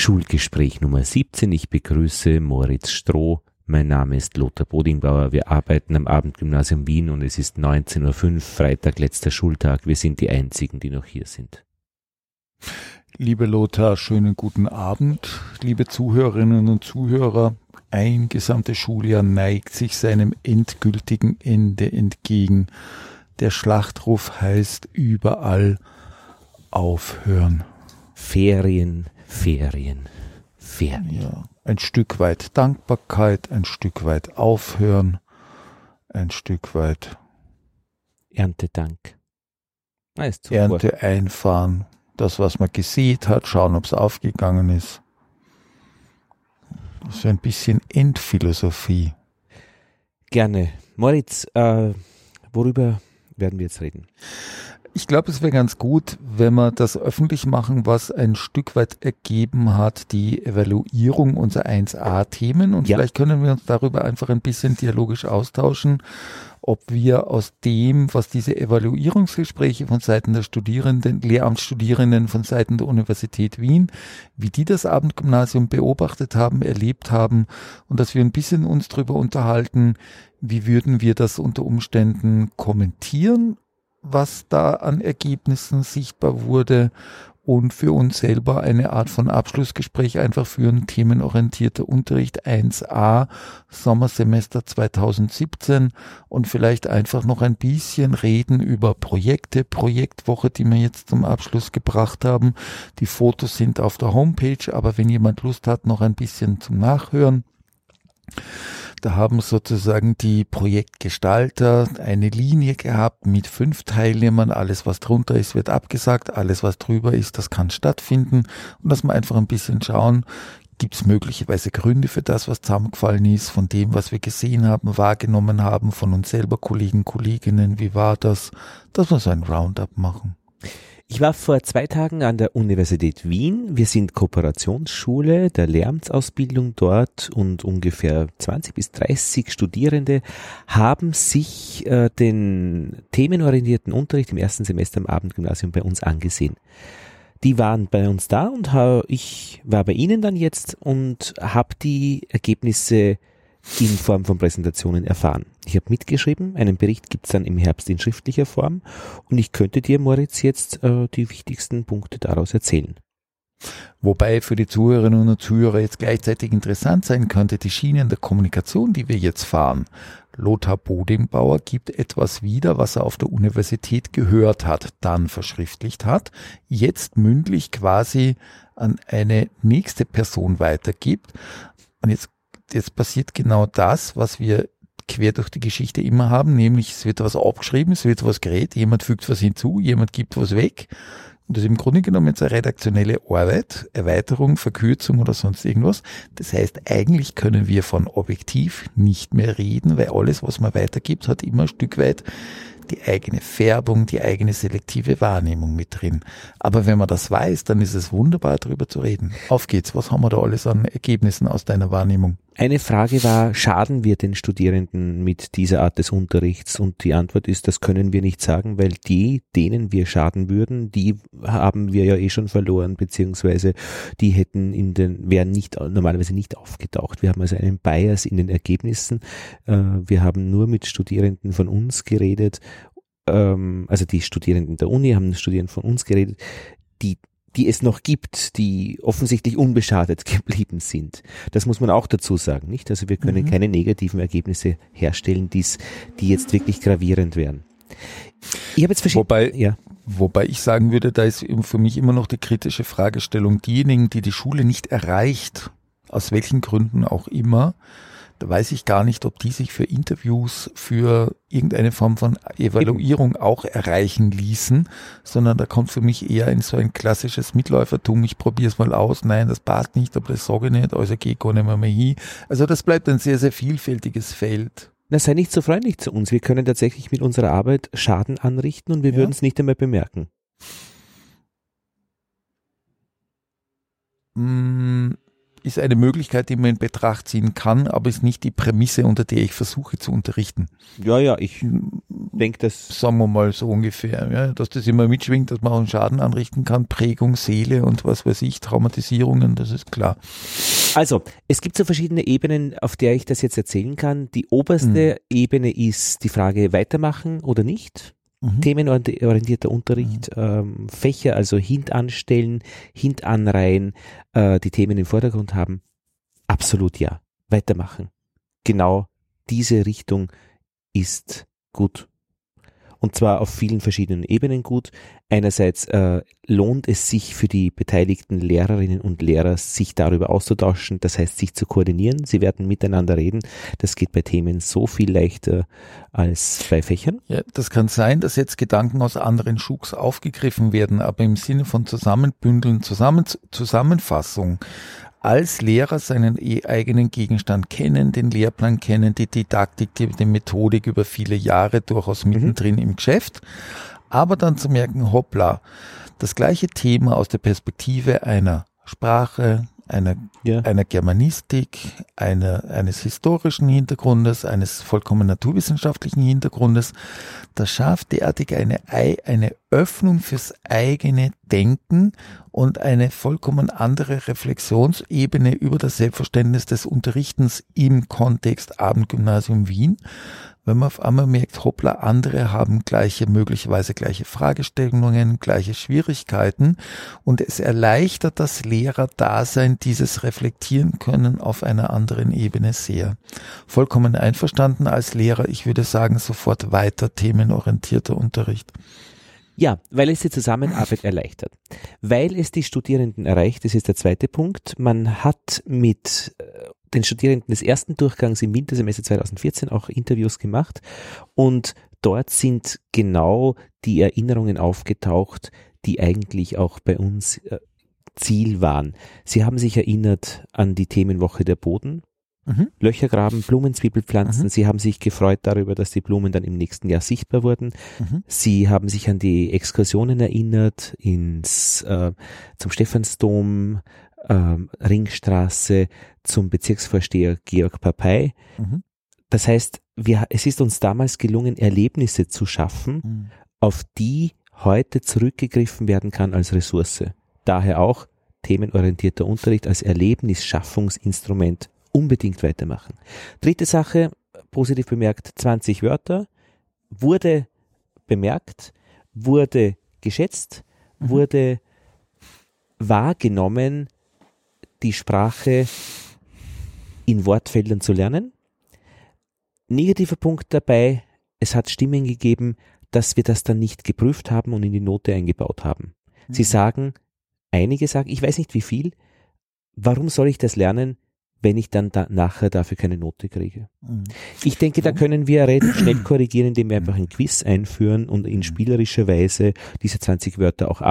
Schulgespräch Nummer 17. Ich begrüße Moritz Stroh. Mein Name ist Lothar Bodingbauer. Wir arbeiten am Abendgymnasium Wien und es ist 19.05 Uhr, Freitag, letzter Schultag. Wir sind die Einzigen, die noch hier sind. Liebe Lothar, schönen guten Abend. Liebe Zuhörerinnen und Zuhörer, ein gesamtes Schuljahr neigt sich seinem endgültigen Ende entgegen. Der Schlachtruf heißt überall aufhören. Ferien, Ferien, Ferien. Ja, ein Stück weit Dankbarkeit, ein Stück weit Aufhören, ein Stück weit Erntedank. Ah, Ernte einfahren, das, was man gesät hat, schauen, ob es aufgegangen ist. So ein bisschen Endphilosophie. Gerne. Moritz, äh, worüber werden wir jetzt reden? Ich glaube, es wäre ganz gut, wenn wir das öffentlich machen, was ein Stück weit ergeben hat, die Evaluierung unserer 1a-Themen. Und ja. vielleicht können wir uns darüber einfach ein bisschen dialogisch austauschen, ob wir aus dem, was diese Evaluierungsgespräche von Seiten der Studierenden, Lehramtsstudierenden von Seiten der Universität Wien, wie die das Abendgymnasium beobachtet haben, erlebt haben und dass wir ein bisschen uns darüber unterhalten, wie würden wir das unter Umständen kommentieren was da an Ergebnissen sichtbar wurde und für uns selber eine Art von Abschlussgespräch einfach führen, themenorientierter Unterricht 1a, Sommersemester 2017 und vielleicht einfach noch ein bisschen reden über Projekte, Projektwoche, die wir jetzt zum Abschluss gebracht haben. Die Fotos sind auf der Homepage, aber wenn jemand Lust hat, noch ein bisschen zum Nachhören. Da haben sozusagen die Projektgestalter eine Linie gehabt mit fünf Teilnehmern. Alles, was drunter ist, wird abgesagt. Alles, was drüber ist, das kann stattfinden. Und dass wir einfach ein bisschen schauen, gibt es möglicherweise Gründe für das, was zusammengefallen ist, von dem, was wir gesehen haben, wahrgenommen haben, von uns selber, Kollegen, Kolleginnen, wie war das, dass wir so ein Roundup machen. Ich war vor zwei Tagen an der Universität Wien. Wir sind Kooperationsschule der Lehramtsausbildung dort und ungefähr 20 bis 30 Studierende haben sich äh, den themenorientierten Unterricht im ersten Semester im Abendgymnasium bei uns angesehen. Die waren bei uns da und ich war bei ihnen dann jetzt und habe die Ergebnisse in Form von Präsentationen erfahren. Ich habe mitgeschrieben, einen Bericht gibt's dann im Herbst in schriftlicher Form und ich könnte dir, Moritz, jetzt äh, die wichtigsten Punkte daraus erzählen. Wobei für die Zuhörerinnen und Zuhörer jetzt gleichzeitig interessant sein könnte, die Schienen der Kommunikation, die wir jetzt fahren. Lothar Bodimbauer gibt etwas wieder, was er auf der Universität gehört hat, dann verschriftlicht hat, jetzt mündlich quasi an eine nächste Person weitergibt. Und jetzt jetzt passiert genau das, was wir quer durch die Geschichte immer haben, nämlich es wird was abgeschrieben, es wird was geredet, jemand fügt was hinzu, jemand gibt was weg. Und das ist im Grunde genommen jetzt eine redaktionelle Arbeit, Erweiterung, Verkürzung oder sonst irgendwas. Das heißt, eigentlich können wir von objektiv nicht mehr reden, weil alles, was man weitergibt, hat immer ein Stück weit die eigene Färbung, die eigene selektive Wahrnehmung mit drin. Aber wenn man das weiß, dann ist es wunderbar, darüber zu reden. Auf geht's. Was haben wir da alles an Ergebnissen aus deiner Wahrnehmung? Eine Frage war, schaden wir den Studierenden mit dieser Art des Unterrichts? Und die Antwort ist, das können wir nicht sagen, weil die, denen wir schaden würden, die haben wir ja eh schon verloren, beziehungsweise die hätten in den, wären nicht, normalerweise nicht aufgetaucht. Wir haben also einen Bias in den Ergebnissen. Äh, wir haben nur mit Studierenden von uns geredet, ähm, also die Studierenden der Uni haben Studierenden von uns geredet, die die es noch gibt, die offensichtlich unbeschadet geblieben sind. Das muss man auch dazu sagen, nicht? Also wir können mhm. keine negativen Ergebnisse herstellen, die's, die jetzt wirklich gravierend wären. Ich habe jetzt verschiedene. Wobei, ja. wobei ich sagen würde, da ist für mich immer noch die kritische Fragestellung, diejenigen, die die Schule nicht erreicht, aus welchen Gründen auch immer, da weiß ich gar nicht, ob die sich für Interviews, für irgendeine Form von Evaluierung auch erreichen ließen, sondern da kommt für mich eher in so ein klassisches Mitläufertum, ich probiere es mal aus, nein, das passt nicht, aber das sage ich nicht, also gehe gar nicht mehr, mehr hin. Also das bleibt ein sehr, sehr vielfältiges Feld. Na, sei nicht so freundlich zu uns. Wir können tatsächlich mit unserer Arbeit Schaden anrichten und wir ja. würden es nicht einmal bemerken. Mm, ist eine Möglichkeit, die man in Betracht ziehen kann, aber ist nicht die Prämisse, unter der ich versuche zu unterrichten. Ja, ja, ich denke, das. Sagen wir mal so ungefähr, ja, dass das immer mitschwingt, dass man auch einen Schaden anrichten kann, Prägung, Seele und was weiß ich, Traumatisierungen, das ist klar. Also, es gibt so verschiedene Ebenen, auf der ich das jetzt erzählen kann. Die oberste mhm. Ebene ist die Frage, weitermachen oder nicht. Mhm. Themenorientierter Unterricht, mhm. ähm, Fächer also hintanstellen, hintanreihen, äh, die Themen im Vordergrund haben. Absolut ja. Weitermachen. Genau diese Richtung ist gut und zwar auf vielen verschiedenen Ebenen gut. Einerseits äh, lohnt es sich für die beteiligten Lehrerinnen und Lehrer, sich darüber auszutauschen, das heißt sich zu koordinieren. Sie werden miteinander reden. Das geht bei Themen so viel leichter als bei Fächern. Ja, das kann sein, dass jetzt Gedanken aus anderen Schuks aufgegriffen werden, aber im Sinne von Zusammenbündeln, Zusammen Zusammenfassung als Lehrer seinen eigenen Gegenstand kennen, den Lehrplan kennen, die Didaktik, die, die Methodik über viele Jahre durchaus mhm. mittendrin mhm. im Geschäft, aber dann zu merken, hoppla, das gleiche Thema aus der Perspektive einer Sprache, einer, ja. einer Germanistik, einer, eines historischen Hintergrundes, eines vollkommen naturwissenschaftlichen Hintergrundes, das schafft derartig eine, eine Öffnung fürs eigene Denken und eine vollkommen andere Reflexionsebene über das Selbstverständnis des Unterrichtens im Kontext Abendgymnasium Wien, wenn man auf einmal merkt, hoppla, andere haben gleiche, möglicherweise gleiche Fragestellungen, gleiche Schwierigkeiten und es erleichtert das Lehrerdasein, dieses reflektieren können auf einer anderen Ebene sehr. Vollkommen einverstanden als Lehrer, ich würde sagen, sofort weiter themenorientierter Unterricht. Ja, weil es die Zusammenarbeit erleichtert. Weil es die Studierenden erreicht, das ist der zweite Punkt. Man hat mit äh, den Studierenden des ersten Durchgangs im Wintersemester 2014 auch Interviews gemacht und dort sind genau die Erinnerungen aufgetaucht, die eigentlich auch bei uns äh, Ziel waren. Sie haben sich erinnert an die Themenwoche der Boden, Mhm. Löcher graben, Blumenzwiebel pflanzen. Mhm. Sie haben sich gefreut darüber, dass die Blumen dann im nächsten Jahr sichtbar wurden. Mhm. Sie haben sich an die Exkursionen erinnert ins äh, zum Stephansdom, äh, Ringstraße, zum Bezirksvorsteher Georg Papei. Mhm. Das heißt, wir, es ist uns damals gelungen, Erlebnisse zu schaffen, mhm. auf die heute zurückgegriffen werden kann als Ressource. Daher auch themenorientierter Unterricht als Erlebnisschaffungsinstrument unbedingt weitermachen. Dritte Sache, positiv bemerkt, 20 Wörter, wurde bemerkt, wurde geschätzt, mhm. wurde wahrgenommen, die Sprache in Wortfeldern zu lernen. Negativer Punkt dabei, es hat Stimmen gegeben, dass wir das dann nicht geprüft haben und in die Note eingebaut haben. Mhm. Sie sagen, einige sagen, ich weiß nicht wie viel, warum soll ich das lernen, wenn ich dann da nachher dafür keine Note kriege. Mhm. Ich denke, da können wir relativ schnell korrigieren, indem wir einfach ein Quiz einführen und in spielerischer Weise diese 20 Wörter auch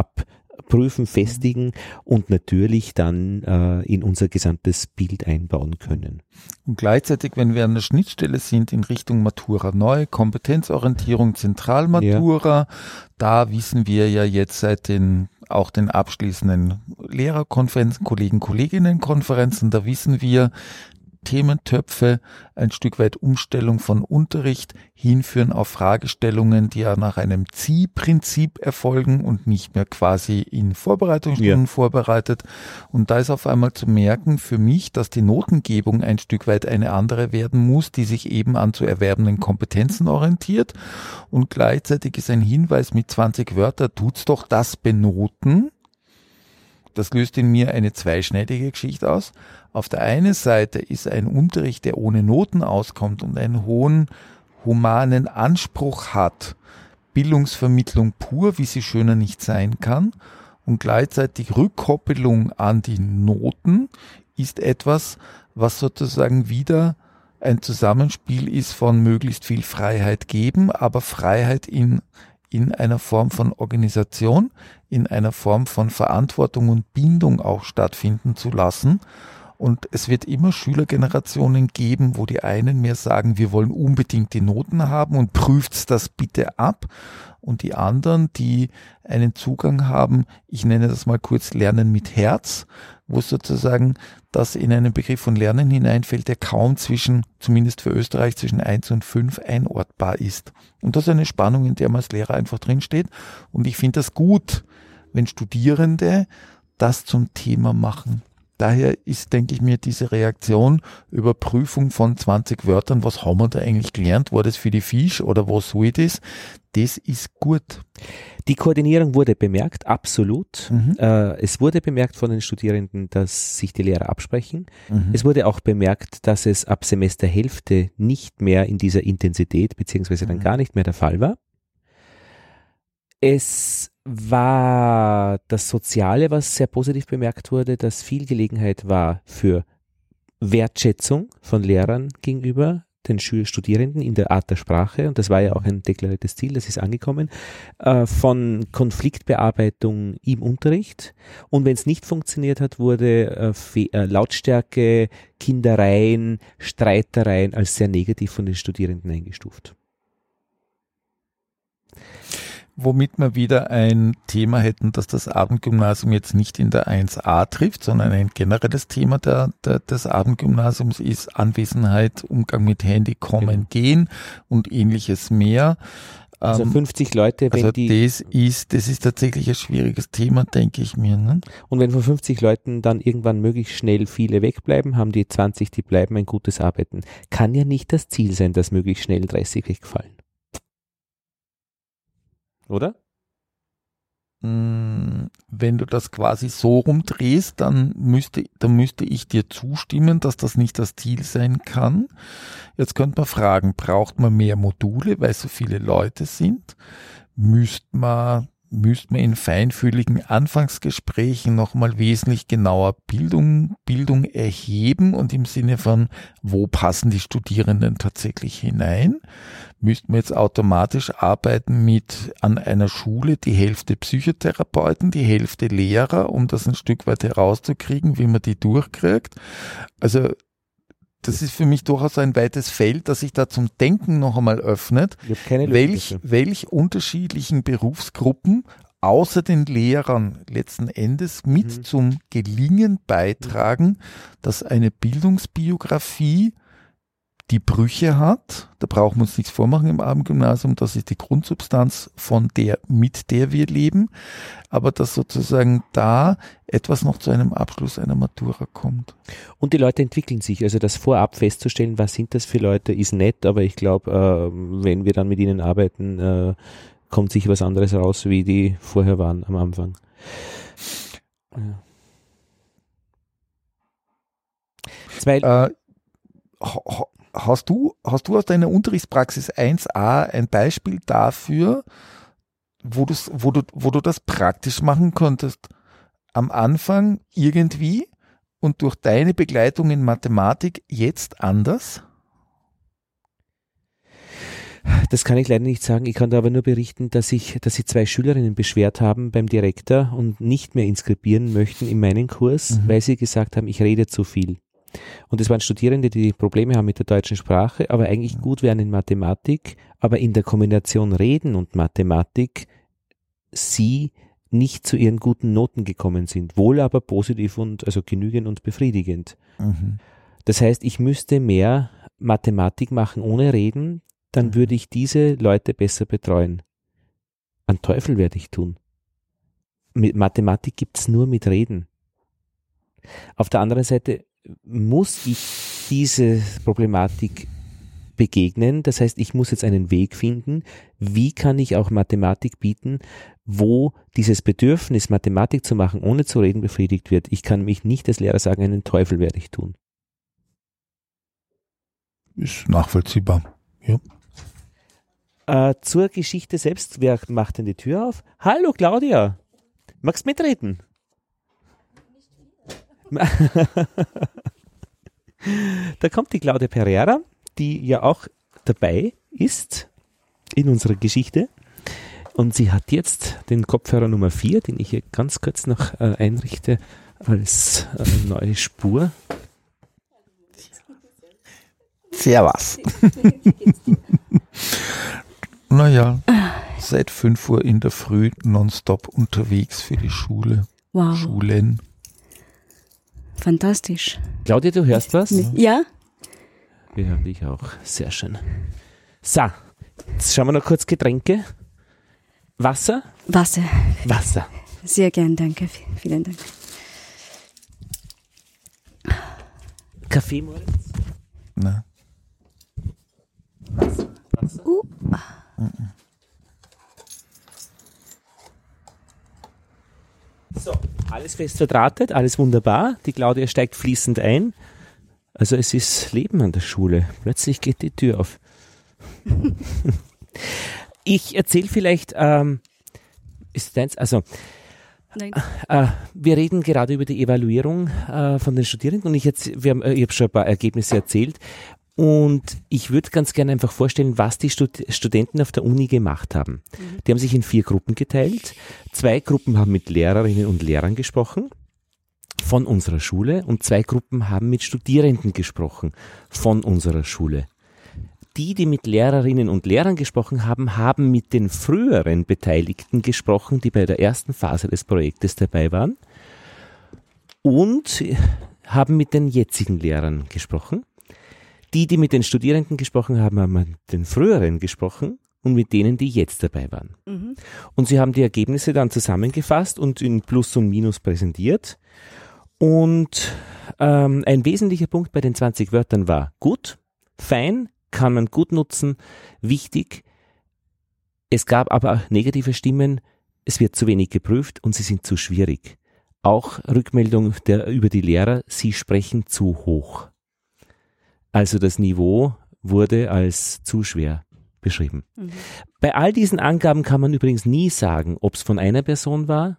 abprüfen, festigen und natürlich dann äh, in unser gesamtes Bild einbauen können. Und gleichzeitig, wenn wir an der Schnittstelle sind in Richtung Matura neu, Kompetenzorientierung, Zentralmatura, ja. da wissen wir ja jetzt seit den auch den abschließenden Lehrerkonferenzen, Kollegen, Kolleginnenkonferenzen. Da wissen wir, Thementöpfe, ein Stück weit Umstellung von Unterricht hinführen auf Fragestellungen, die ja nach einem Ziehprinzip erfolgen und nicht mehr quasi in Vorbereitungsstunden ja. vorbereitet. Und da ist auf einmal zu merken für mich, dass die Notengebung ein Stück weit eine andere werden muss, die sich eben an zu erwerbenden Kompetenzen orientiert. Und gleichzeitig ist ein Hinweis mit 20 Wörter, tut's doch das benoten. Das löst in mir eine zweischneidige Geschichte aus. Auf der einen Seite ist ein Unterricht, der ohne Noten auskommt und einen hohen humanen Anspruch hat, Bildungsvermittlung pur, wie sie schöner nicht sein kann, und gleichzeitig Rückkoppelung an die Noten ist etwas, was sozusagen wieder ein Zusammenspiel ist von möglichst viel Freiheit geben, aber Freiheit in, in einer Form von Organisation, in einer Form von Verantwortung und Bindung auch stattfinden zu lassen Und es wird immer Schülergenerationen geben, wo die einen mehr sagen, wir wollen unbedingt die Noten haben und prüft das bitte ab. Und die anderen, die einen Zugang haben, ich nenne das mal kurz Lernen mit Herz, wo sozusagen das in einen Begriff von Lernen hineinfällt, der kaum zwischen, zumindest für Österreich, zwischen eins und fünf einortbar ist. Und das ist eine Spannung, in der man als Lehrer einfach drinsteht. Und ich finde das gut, wenn Studierende das zum Thema machen. Daher ist, denke ich mir, diese Reaktion Überprüfung von 20 Wörtern, was haben wir da eigentlich gelernt, war das für die Fisch oder was soll das, das ist gut. Die Koordinierung wurde bemerkt, absolut. Mhm. Äh, es wurde bemerkt von den Studierenden, dass sich die Lehrer absprechen. Mhm. Es wurde auch bemerkt, dass es ab Semesterhälfte nicht mehr in dieser Intensität beziehungsweise dann mhm. gar nicht mehr der Fall war. Es war das Soziale, was sehr positiv bemerkt wurde, dass viel Gelegenheit war für Wertschätzung von Lehrern gegenüber den Studierenden in der Art der Sprache, und das war ja auch ein deklariertes Ziel, das ist angekommen, äh, von Konfliktbearbeitung im Unterricht. Und wenn es nicht funktioniert hat, wurde äh, äh, Lautstärke, Kindereien, Streitereien als sehr negativ von den Studierenden eingestuft womit wir wieder ein Thema hätten, dass das Abendgymnasium jetzt nicht in der 1a trifft, sondern ein generelles Thema der, der, des Abendgymnasiums ist Anwesenheit, Umgang mit Handy, Kommen, genau. Gehen und ähnliches mehr. Also 50 ähm, Leute, wenn also die. Das ist, das ist tatsächlich ein schwieriges Thema, denke ich mir. Ne? Und wenn von 50 Leuten dann irgendwann möglichst schnell viele wegbleiben, haben die 20, die bleiben, ein gutes Arbeiten. Kann ja nicht das Ziel sein, dass möglichst schnell 30 wegfallen oder? Hm, wenn du das quasi so rumdrehst, dann müsste, dann müsste ich dir zustimmen, dass das nicht das Ziel sein kann. Jetzt könnte man fragen, braucht man mehr Module, weil so viele Leute sind? Müsste man müsste man in feinfühligen Anfangsgesprächen nochmal wesentlich genauer Bildung, Bildung erheben und im Sinne von, wo passen die Studierenden tatsächlich hinein? Müssten wir jetzt automatisch arbeiten mit an einer Schule die Hälfte Psychotherapeuten, die Hälfte Lehrer, um das ein Stück weit herauszukriegen, wie man die durchkriegt? Also das ist für mich durchaus ein weites Feld, das sich da zum Denken noch einmal öffnet, welch, welch unterschiedlichen Berufsgruppen außer den Lehrern letzten Endes mit mhm. zum Gelingen beitragen, dass eine Bildungsbiografie die Brüche hat. Da brauchen wir uns nichts vormachen im Abendgymnasium. Das ist die Grundsubstanz von der, mit der wir leben. Aber dass sozusagen da etwas noch zu einem Abschluss einer Matura kommt. Und die Leute entwickeln sich. Also das vorab festzustellen, was sind das für Leute, ist nett. Aber ich glaube, äh, wenn wir dann mit ihnen arbeiten, äh, kommt sich was anderes raus, wie die vorher waren am Anfang. Ja. Zwei, äh, hast du, hast du aus deiner Unterrichtspraxis 1a ein Beispiel dafür, wo, wo, du, wo du das praktisch machen konntest? Am Anfang irgendwie und durch deine Begleitung in Mathematik jetzt anders? Das kann ich leider nicht sagen. Ich kann da aber nur berichten, dass ich, dass sich zwei Schülerinnen beschwert haben beim Direktor und nicht mehr inskribieren möchten in meinen Kurs, mhm. weil sie gesagt haben, ich rede zu viel. Und es waren Studierende, die Probleme haben mit der deutschen Sprache, aber eigentlich gut wären in Mathematik, aber in der Kombination Reden und Mathematik sie nicht zu ihren guten Noten gekommen sind, wohl aber positiv und also genügend und befriedigend. Mhm. Das heißt, ich müsste mehr Mathematik machen ohne Reden, dann mhm. würde ich diese Leute besser betreuen. An Teufel werde ich tun. Mit Mathematik gibt's nur mit Reden. Auf der anderen Seite muss ich diese Problematik begegnen. Das heißt, ich muss jetzt einen Weg finden, wie kann ich auch Mathematik bieten, wo dieses Bedürfnis, Mathematik zu machen, ohne zu reden, befriedigt wird. Ich kann mich nicht als Lehrer sagen, einen Teufel werde ich tun. Ist nachvollziehbar. Ja. Äh, zur Geschichte selbst, wer macht denn die Tür auf? Hallo Claudia, magst mitreden? Da kommt die Claudia Pereira, die ja auch dabei ist in unserer Geschichte. Und sie hat jetzt den Kopfhörer Nummer 4, den ich hier ganz kurz noch äh, einrichte als äh, neue Spur. Servus. naja, seit 5 Uhr in der Früh nonstop unterwegs für die Schule. Wow. Schulen. Fantastisch. Claudia, du hörst was? Ja? Wir hören dich auch. Sehr schön. So, jetzt schauen wir noch kurz Getränke. Wasser? Wasser. Wasser. Sehr gern, danke. Vielen Dank. Kaffee, Moritz? Na, Uh, So, alles fest verdrahtet, alles wunderbar. Die Claudia steigt fließend ein. Also es ist Leben an der Schule. Plötzlich geht die Tür auf. ich erzähle vielleicht, ähm, ist deins, also äh, wir reden gerade über die Evaluierung äh, von den Studierenden und ich, jetzt, wir haben, äh, ich habe schon ein paar Ergebnisse erzählt und ich würde ganz gerne einfach vorstellen, was die Stud Studenten auf der Uni gemacht haben. Die haben sich in vier Gruppen geteilt. Zwei Gruppen haben mit Lehrerinnen und Lehrern gesprochen von unserer Schule und zwei Gruppen haben mit Studierenden gesprochen von unserer Schule. Die, die mit Lehrerinnen und Lehrern gesprochen haben, haben mit den früheren Beteiligten gesprochen, die bei der ersten Phase des Projektes dabei waren und haben mit den jetzigen Lehrern gesprochen. Die, die mit den Studierenden gesprochen haben, haben mit den früheren gesprochen und mit denen, die jetzt dabei waren. Mhm. Und sie haben die Ergebnisse dann zusammengefasst und in Plus und Minus präsentiert. Und ähm, ein wesentlicher Punkt bei den 20 Wörtern war gut, fein, kann man gut nutzen, wichtig. Es gab aber auch negative Stimmen, es wird zu wenig geprüft und sie sind zu schwierig. Auch Rückmeldung der, über die Lehrer, sie sprechen zu hoch. Also das Niveau wurde als zu schwer beschrieben. Mhm. Bei all diesen Angaben kann man übrigens nie sagen, ob es von einer Person war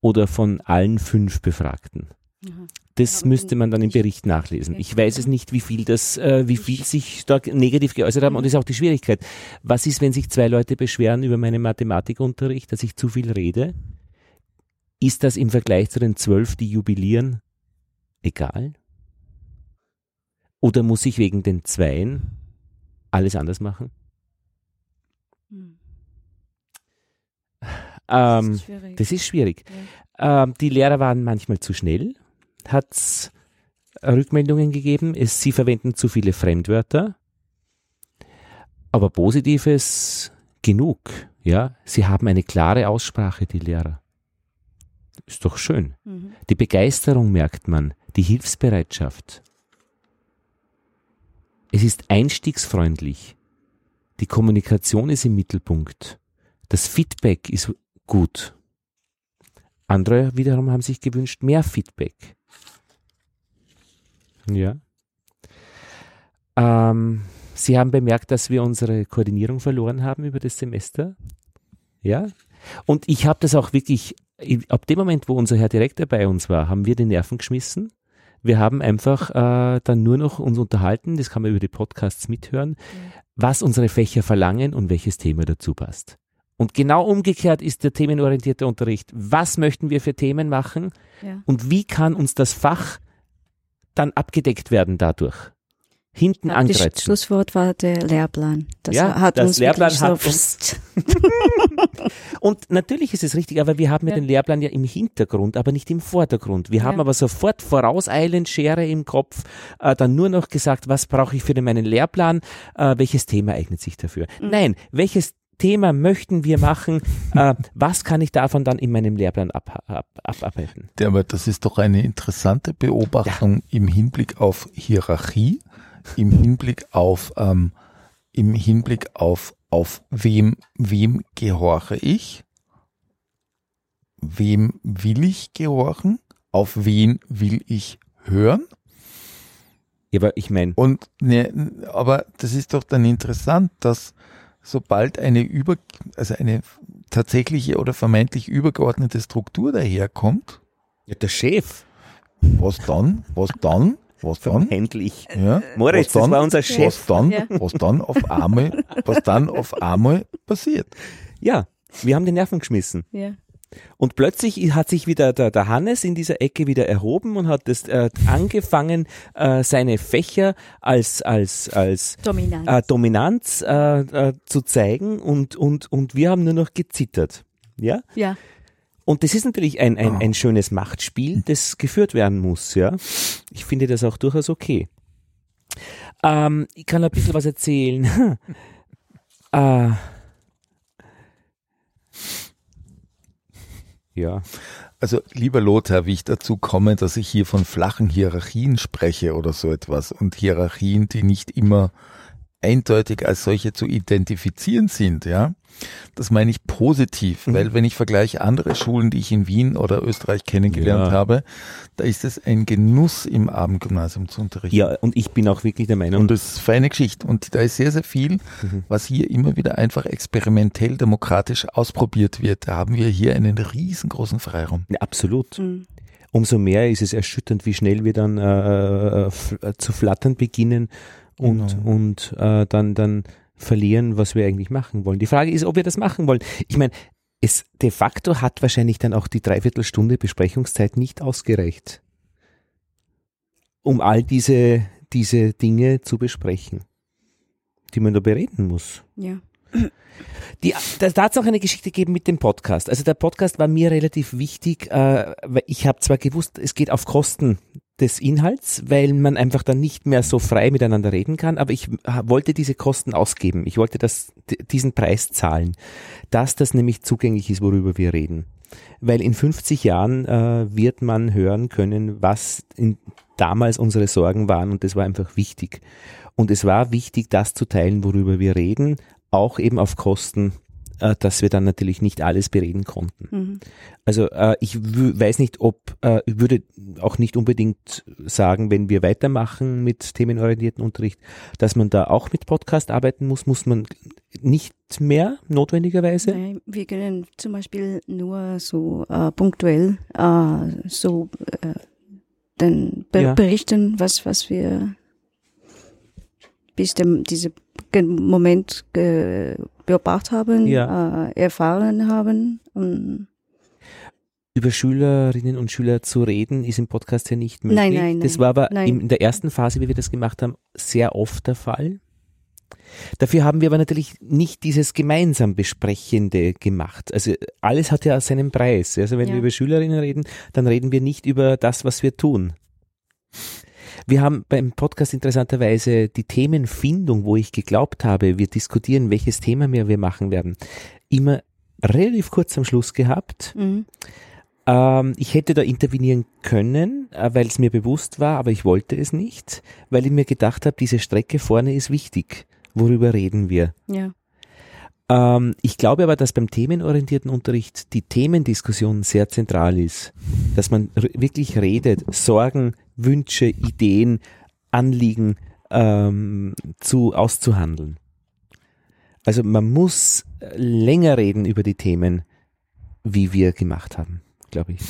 oder von allen fünf Befragten. Mhm. Das Ja, müsste man dann im ich- Bericht nachlesen. Ich weiß es nicht, wie viel das, äh, wie viel sich da negativ geäußert haben und das ist auch die Schwierigkeit. Was ist, wenn sich zwei Leute beschweren über meinen Mathematikunterricht, dass ich zu viel rede? Ist das im Vergleich zu den zwölf, die jubilieren, egal? Oder muss ich wegen den Zweien alles anders machen? Mhm. Ähm, ist. Das ist schwierig. Ähm, die Lehrer waren manchmal zu schnell, hat es Rückmeldungen gegeben. Es, sie verwenden zu viele Fremdwörter. Aber Positives genug. Ja, sie haben eine klare Aussprache, die Lehrer. Ist doch schön. Mhm. Die Begeisterung merkt man, die Hilfsbereitschaft. Es ist einstiegsfreundlich. Die Kommunikation ist im Mittelpunkt. Das Feedback ist gut. Andere wiederum haben sich gewünscht mehr Feedback. Ja. Ähm, Sie haben bemerkt, dass wir unsere Koordinierung verloren haben über das Semester. Ja. Und ich habe das auch wirklich, ab dem Moment, wo unser Herr Direktor bei uns war, haben wir die Nerven geschmissen. Wir haben einfach äh, dann nur noch uns unterhalten, das kann man über die Podcasts mithören, was unsere Fächer verlangen und welches Thema dazu passt. Und genau umgekehrt ist der themenorientierte Unterricht. Was möchten wir für Themen machen Ja. und wie kann uns das Fach dann abgedeckt werden dadurch? Hinten Das angreifen. Schlusswort war der Lehrplan. Das Ja, hat das uns Lehrplan hat so, uns- Und natürlich ist es richtig, aber wir haben ja, Ja. den Lehrplan ja im Hintergrund, aber nicht im Vordergrund. Wir haben Ja. aber sofort vorauseilend Schere im Kopf, äh, dann nur noch gesagt, was brauche ich für meinen Lehrplan, äh, welches Thema eignet sich dafür. Mhm. Nein, welches Thema möchten wir machen, äh, was kann ich davon dann in meinem Lehrplan ab, ab, abarbeiten? Ja, aber das ist doch eine interessante Beobachtung im Hinblick auf Hierarchie, im Hinblick auf, ähm, im Hinblick auf, auf wem, wem gehorche ich? Wem will ich gehorchen? Auf wen will ich hören? Ja, aber ich meine, Und ne, aber das ist doch dann interessant, dass sobald eine über, also eine tatsächliche oder vermeintlich übergeordnete Struktur daherkommt, ja, der Chef, was dann? Was dann? Was dann? endlich. Ja, Moritz, was das dann, war unser Chef. Was dann, Ja. was dann auf einmal, was dann auf einmal passiert. Ja, wir haben die Nerven geschmissen. Ja. Und plötzlich hat sich wieder der, der Hannes in dieser Ecke wieder erhoben und hat das äh, angefangen, äh, seine Fächer als als als Dominanz. äh, Dominanz äh, äh, zu zeigen und und und wir haben nur noch gezittert. Ja? ja. Und das ist natürlich ein, ein, ein schönes Machtspiel, das geführt werden muss, ja. Ich finde das auch durchaus okay. Ähm, ich kann ein bisschen was erzählen. äh, ja. Also lieber Lothar, wie ich dazu komme, dass ich hier von flachen Hierarchien spreche oder so etwas und Hierarchien, die nicht immer eindeutig als solche zu identifizieren sind, ja. Das meine ich positiv, Mhm. weil wenn ich vergleiche andere Schulen, die ich in Wien oder Österreich kennengelernt Ja. habe, da ist es ein Genuss im Abendgymnasium zu unterrichten. Ja, und ich bin auch wirklich der Meinung, Und das ist feine Geschichte. Und da ist sehr, sehr viel, Mhm. was hier immer wieder einfach experimentell demokratisch ausprobiert wird. Da haben wir hier einen riesengroßen Freiraum. Ja, absolut. Mhm. Umso mehr ist es erschütternd, wie schnell wir dann äh, äh, zu flattern beginnen und, Genau. und äh, dann, dann verlieren, was wir eigentlich machen wollen. Die Frage ist, ob wir das machen wollen. Ich meine, es de facto hat wahrscheinlich dann auch die Dreiviertelstunde Besprechungszeit nicht ausgereicht, um all diese, diese Dinge zu besprechen, die man da bereden muss. Ja. Die, da, da hat es auch eine Geschichte gegeben mit dem Podcast. Also der Podcast war mir relativ wichtig, äh, weil ich habe zwar gewusst, es geht auf Kosten des Inhalts, weil man einfach dann nicht mehr so frei miteinander reden kann, aber ich wollte diese Kosten ausgeben. Ich wollte das, diesen Preis zahlen, dass das nämlich zugänglich ist, worüber wir reden. Weil in 50 Jahren äh, wird man hören können, was in, damals unsere Sorgen waren und das war einfach wichtig. Und es war wichtig, das zu teilen, worüber wir reden, auch eben auf Kosten, äh, dass wir dann natürlich nicht alles bereden konnten. Mhm. Also äh, ich weiß nicht, ob, äh, ich würde auch nicht unbedingt sagen, wenn wir weitermachen mit themenorientierten Unterricht, dass man da auch mit Podcast arbeiten muss, muss man nicht mehr notwendigerweise. Nein, wir können zum Beispiel nur so äh, punktuell äh, so äh, dann be Ja. berichten, was, was wir bis dem, diese Moment ge beobachtet haben, Ja. äh, erfahren haben. Und Über Schülerinnen und Schüler zu reden, ist im Podcast ja nicht möglich. Nein, nein, Das nein. war aber Nein. in der ersten Phase, wie wir das gemacht haben, sehr oft der Fall. Dafür haben wir aber natürlich nicht dieses gemeinsam Besprechende gemacht. Also alles hat ja seinen Preis. Also wenn Ja. wir über Schülerinnen reden, dann reden wir nicht über das, was wir tun. Wir haben beim Podcast interessanterweise die Themenfindung, wo ich geglaubt habe, wir diskutieren, welches Thema mehr wir machen werden, immer relativ kurz am Schluss gehabt. mhm. Ähm, ich hätte da intervenieren können, äh, weil es mir bewusst war, aber ich wollte es nicht, weil ich mir gedacht habe, diese Strecke vorne ist wichtig. Worüber reden wir? ja. Ähm, ich glaube aber, dass beim themenorientierten Unterricht die Themendiskussion sehr zentral ist. Dass man wirklich redet, Sorgen, Wünsche, Ideen, Anliegen ähm, zu auszuhandeln. Also man muss äh, länger reden über die Themen, wie wir gemacht haben, glaube ich.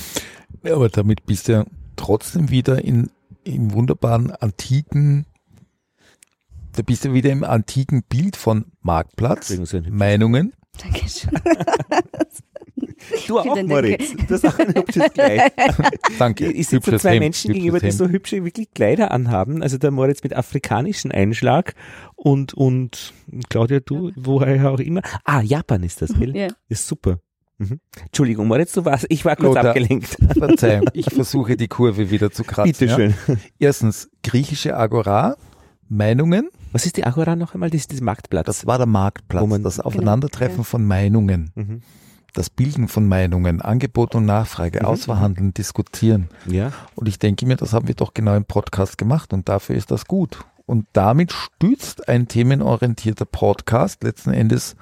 Ja, aber damit bist du ja trotzdem wieder in, im wunderbaren antiken, da bist du wieder im antiken Bild von Marktplatz, Meinungen. Dankeschön. Du auch. Moritz. Du hast auch ein hübsches Kleid. Danke. Ich sitze Hübsches zwei Hemd, Menschen hübsches gegenüber, die Hemd. so hübsche wirklich Kleider anhaben. Also der Moritz mit afrikanischen Einschlag und, und Claudia, du, woher auch immer. Ah, Japan ist das, gell? Ja. Ist super. Mhm. Entschuldigung, Moritz, du warst, ich war kurz Lothar. abgelenkt. Verzeihung, ich versuche die Kurve wieder zu kratzen. Bitte ja. schön. Erstens, griechische Agora, Meinungen, Was ist die Agora noch einmal? Das ist das Marktplatz. das war der Marktplatz, man- das Aufeinandertreffen ja. von Meinungen, mhm. das Bilden von Meinungen, Angebot und Nachfrage, Mhm. ausverhandeln, diskutieren. Ja. Und ich denke mir, das haben wir doch genau im Podcast gemacht und dafür ist das gut. Und damit stützt ein themenorientierter Podcast letzten Endes,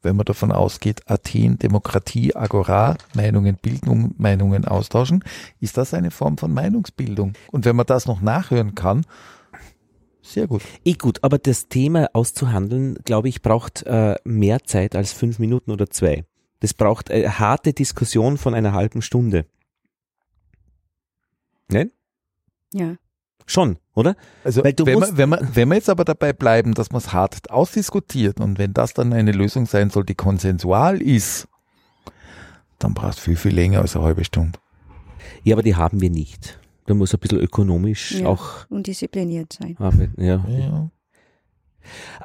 wenn man davon ausgeht, Athen, Demokratie, Agora, Meinungen bilden, Meinungen austauschen, ist das eine Form von Meinungsbildung. Und wenn man das noch nachhören kann, sehr gut. Eh gut, aber das Thema auszuhandeln, glaube ich, braucht äh, mehr Zeit als fünf Minuten oder zwei. Das braucht eine harte Diskussion von einer halben Stunde. Nein? Ja. Schon, oder? Also Weil du wenn, musst- wir, wenn, wir, wenn wir jetzt aber dabei bleiben, dass man es hart ausdiskutiert und wenn das dann eine Lösung sein soll, die konsensual ist, dann brauchst du viel, viel länger als eine halbe Stunde. Ja, aber die haben wir nicht. Da muss ein bisschen ökonomisch Ja. auch Und diszipliniert sein. arbeiten. Ja. Ja.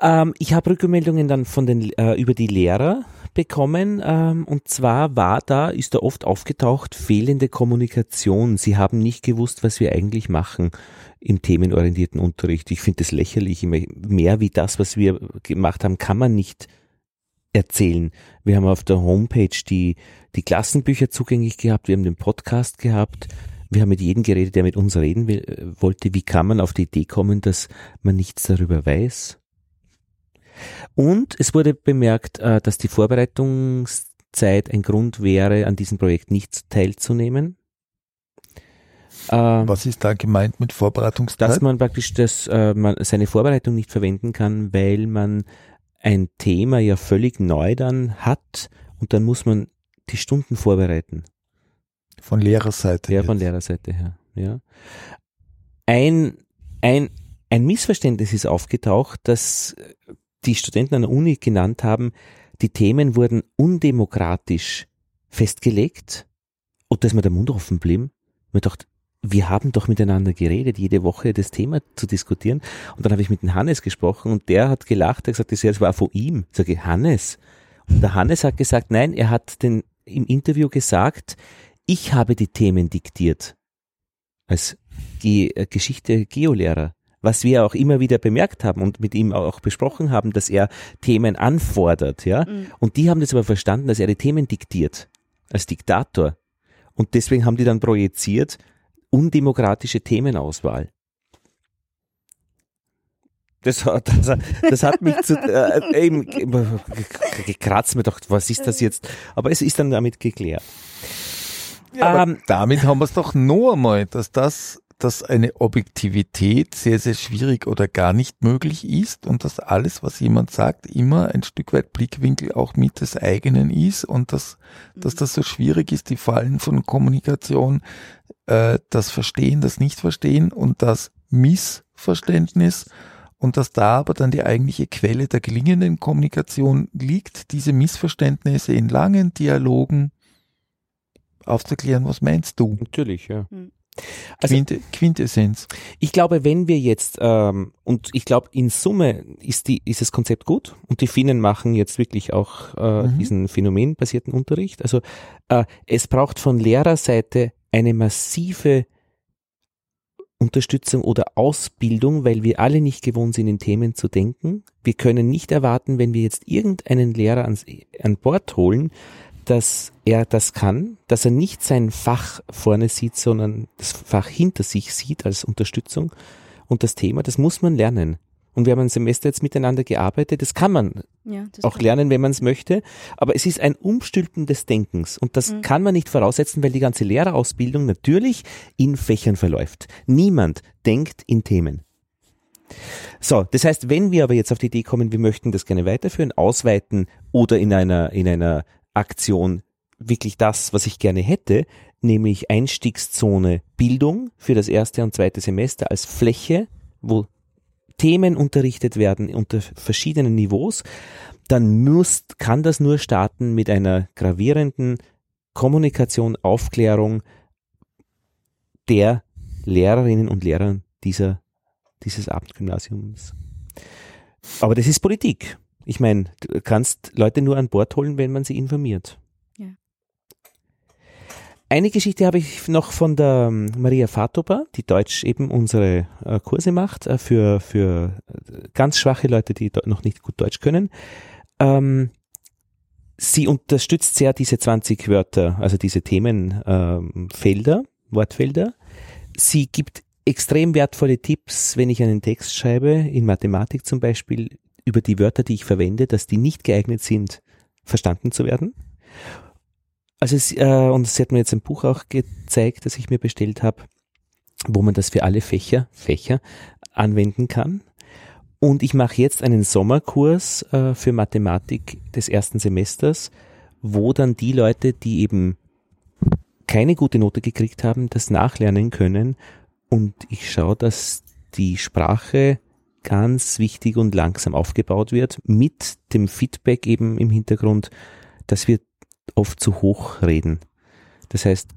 Ähm, ich habe Rückmeldungen dann von den äh, über die Lehrer bekommen ähm, und zwar war da ist da oft aufgetaucht fehlende Kommunikation. Sie haben nicht gewusst, was wir eigentlich machen im themenorientierten Unterricht. Ich finde das lächerlich. Immer Mehr wie das, was wir gemacht haben, kann man nicht erzählen. Wir haben auf der Homepage die die Klassenbücher zugänglich gehabt. Wir haben den Podcast gehabt. Wir haben mit jedem geredet, der mit uns reden will, äh, wollte. Wie kann man auf die Idee kommen, dass man nichts darüber weiß? Und es wurde bemerkt, äh, dass die Vorbereitungszeit ein Grund wäre, an diesem Projekt nicht teilzunehmen. Ähm, Was ist da gemeint mit Vorbereitungszeit? dass man praktisch das, äh, man seine Vorbereitung nicht verwenden kann, weil man ein Thema ja völlig neu dann hat und dann muss man die Stunden vorbereiten. Von Lehrerseite. Ja, von jetzt. Lehrerseite her. Ja. Ein, ein, ein Missverständnis ist aufgetaucht, dass die Studenten an der Uni genannt haben, die Themen wurden undemokratisch festgelegt und dass mir der Mund offen blieb. Man dachte, wir haben doch miteinander geredet, jede Woche das Thema zu diskutieren. Und dann habe ich mit dem Hannes gesprochen und der hat gelacht, er hat gesagt, das das war von ihm. Ich sage, Hannes. Und der Hannes hat gesagt, nein, er hat den, im Interview gesagt, ich habe die Themen diktiert. Als die äh, Geschichte Geolehrer. Was wir auch immer wieder bemerkt haben und mit ihm auch besprochen haben, dass er Themen anfordert, ja. Mhm. Und die haben das aber verstanden, dass er die Themen diktiert. Als Diktator. Und deswegen haben die dann projiziert, undemokratische Themenauswahl. Das hat, das, das hat mich zu, äh, eben gekratzt, mir gedacht, was ist das jetzt? Aber es ist dann damit geklärt. Ja, Ähm, damit haben wir es doch noch einmal, dass das, dass eine Objektivität sehr, sehr schwierig oder gar nicht möglich ist und dass alles, was jemand sagt, immer ein Stück weit Blickwinkel auch mit des eigenen ist und dass, dass das so schwierig ist, die Fallen von Kommunikation, äh, das Verstehen, das Nicht-Verstehen und das Missverständnis und dass da aber dann die eigentliche Quelle der gelingenden Kommunikation liegt, diese Missverständnisse in langen Dialogen aufzuklären, was meinst du? Natürlich, ja. Mhm. Also- Quinte, Quintessenz. Ich glaube, wenn wir jetzt, ähm, und ich glaube, in Summe ist, die, ist das Konzept gut und die Finnen machen jetzt wirklich auch äh, Mhm. diesen phänomenbasierten Unterricht. Also äh, es braucht von Lehrerseite eine massive Unterstützung oder Ausbildung, weil wir alle nicht gewohnt sind, in Themen zu denken. Wir können nicht erwarten, wenn wir jetzt irgendeinen Lehrer ans, an Bord holen, dass er das kann, dass er nicht sein Fach vorne sieht, sondern das Fach hinter sich sieht als Unterstützung. Und das Thema, das muss man lernen. Und wir haben ein Semester jetzt miteinander gearbeitet, das kann man Ja, das auch lernen, wenn man es möchte. Aber es ist ein Umstülpen des Denkens. Und das Mhm. kann man nicht voraussetzen, weil die ganze Lehrerausbildung natürlich in Fächern verläuft. Niemand denkt in Themen. So, das heißt, wenn wir aber jetzt auf die Idee kommen, wir möchten das gerne weiterführen, ausweiten oder in einer, in einer Aktion wirklich das, was ich gerne hätte, nämlich Einstiegszone Bildung für das erste und zweite Semester als Fläche, wo Themen unterrichtet werden unter verschiedenen Niveaus, dann muss, kann das nur starten mit einer gravierenden Kommunikation, Aufklärung der Lehrerinnen und Lehrer dieser, dieses Abendgymnasiums. Aber das ist Politik. Ich meine, du kannst Leute nur an Bord holen, wenn man sie informiert. Ja. Eine Geschichte habe ich noch von der ähm, Maria Fatoba, die Deutsch eben unsere äh, Kurse macht, äh, für, für äh, ganz schwache Leute, die noch nicht gut Deutsch können. Ähm, sie unterstützt sehr diese 20 Wörter, also diese Themenfelder, ähm, Felder, Wortfelder. Sie gibt extrem wertvolle Tipps, wenn ich einen Text schreibe, in Mathematik zum Beispiel, über die Wörter, die ich verwende, dass die nicht geeignet sind, verstanden zu werden. Also es, äh, und sie hat mir jetzt ein Buch auch gezeigt, das ich mir bestellt habe, wo man das für alle Fächer, Fächer anwenden kann. Und ich mache jetzt einen Sommerkurs äh, für Mathematik des ersten Semesters, wo dann die Leute, die eben keine gute Note gekriegt haben, das nachlernen können. Und ich schaue, dass die Sprache ganz wichtig und langsam aufgebaut wird, mit dem Feedback eben im Hintergrund, dass wir oft zu hoch reden. Das heißt,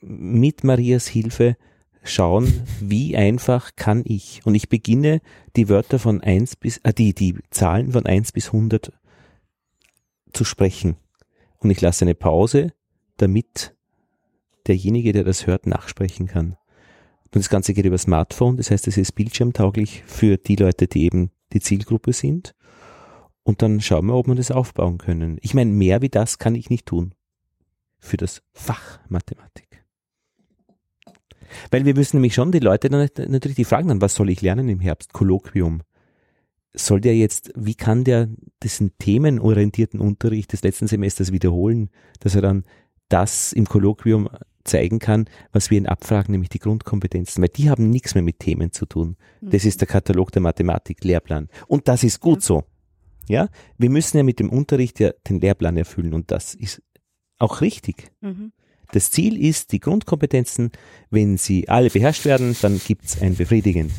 mit Marias Hilfe schauen, wie einfach kann ich. Und ich beginne die Wörter von 1 bis, äh, die, die Zahlen von 1 bis 100 zu sprechen. Und ich lasse eine Pause, damit derjenige, der das hört, nachsprechen kann. Und das Ganze geht über Smartphone, das heißt, es ist bildschirmtauglich für die Leute, die eben die Zielgruppe sind. Und dann schauen wir, ob wir das aufbauen können. Ich meine, mehr wie das kann ich nicht tun. Für das Fach Mathematik. Weil wir müssen nämlich schon die Leute dann natürlich die fragen dann, was soll ich lernen im Herbst? Kolloquium. Soll der jetzt, wie kann der diesen themenorientierten Unterricht des letzten Semesters wiederholen, dass er dann das im Kolloquium zeigen kann, was wir ihn abfragen, nämlich die Grundkompetenzen, weil die haben nichts mehr mit Themen zu tun. Das mhm. ist der Katalog der Mathematik, Lehrplan. Und das ist gut ja. so. Ja, wir müssen ja mit dem Unterricht ja den Lehrplan erfüllen und das ist auch richtig. Mhm. Das Ziel ist, die Grundkompetenzen, wenn sie alle beherrscht werden, dann gibt's ein befriedigend.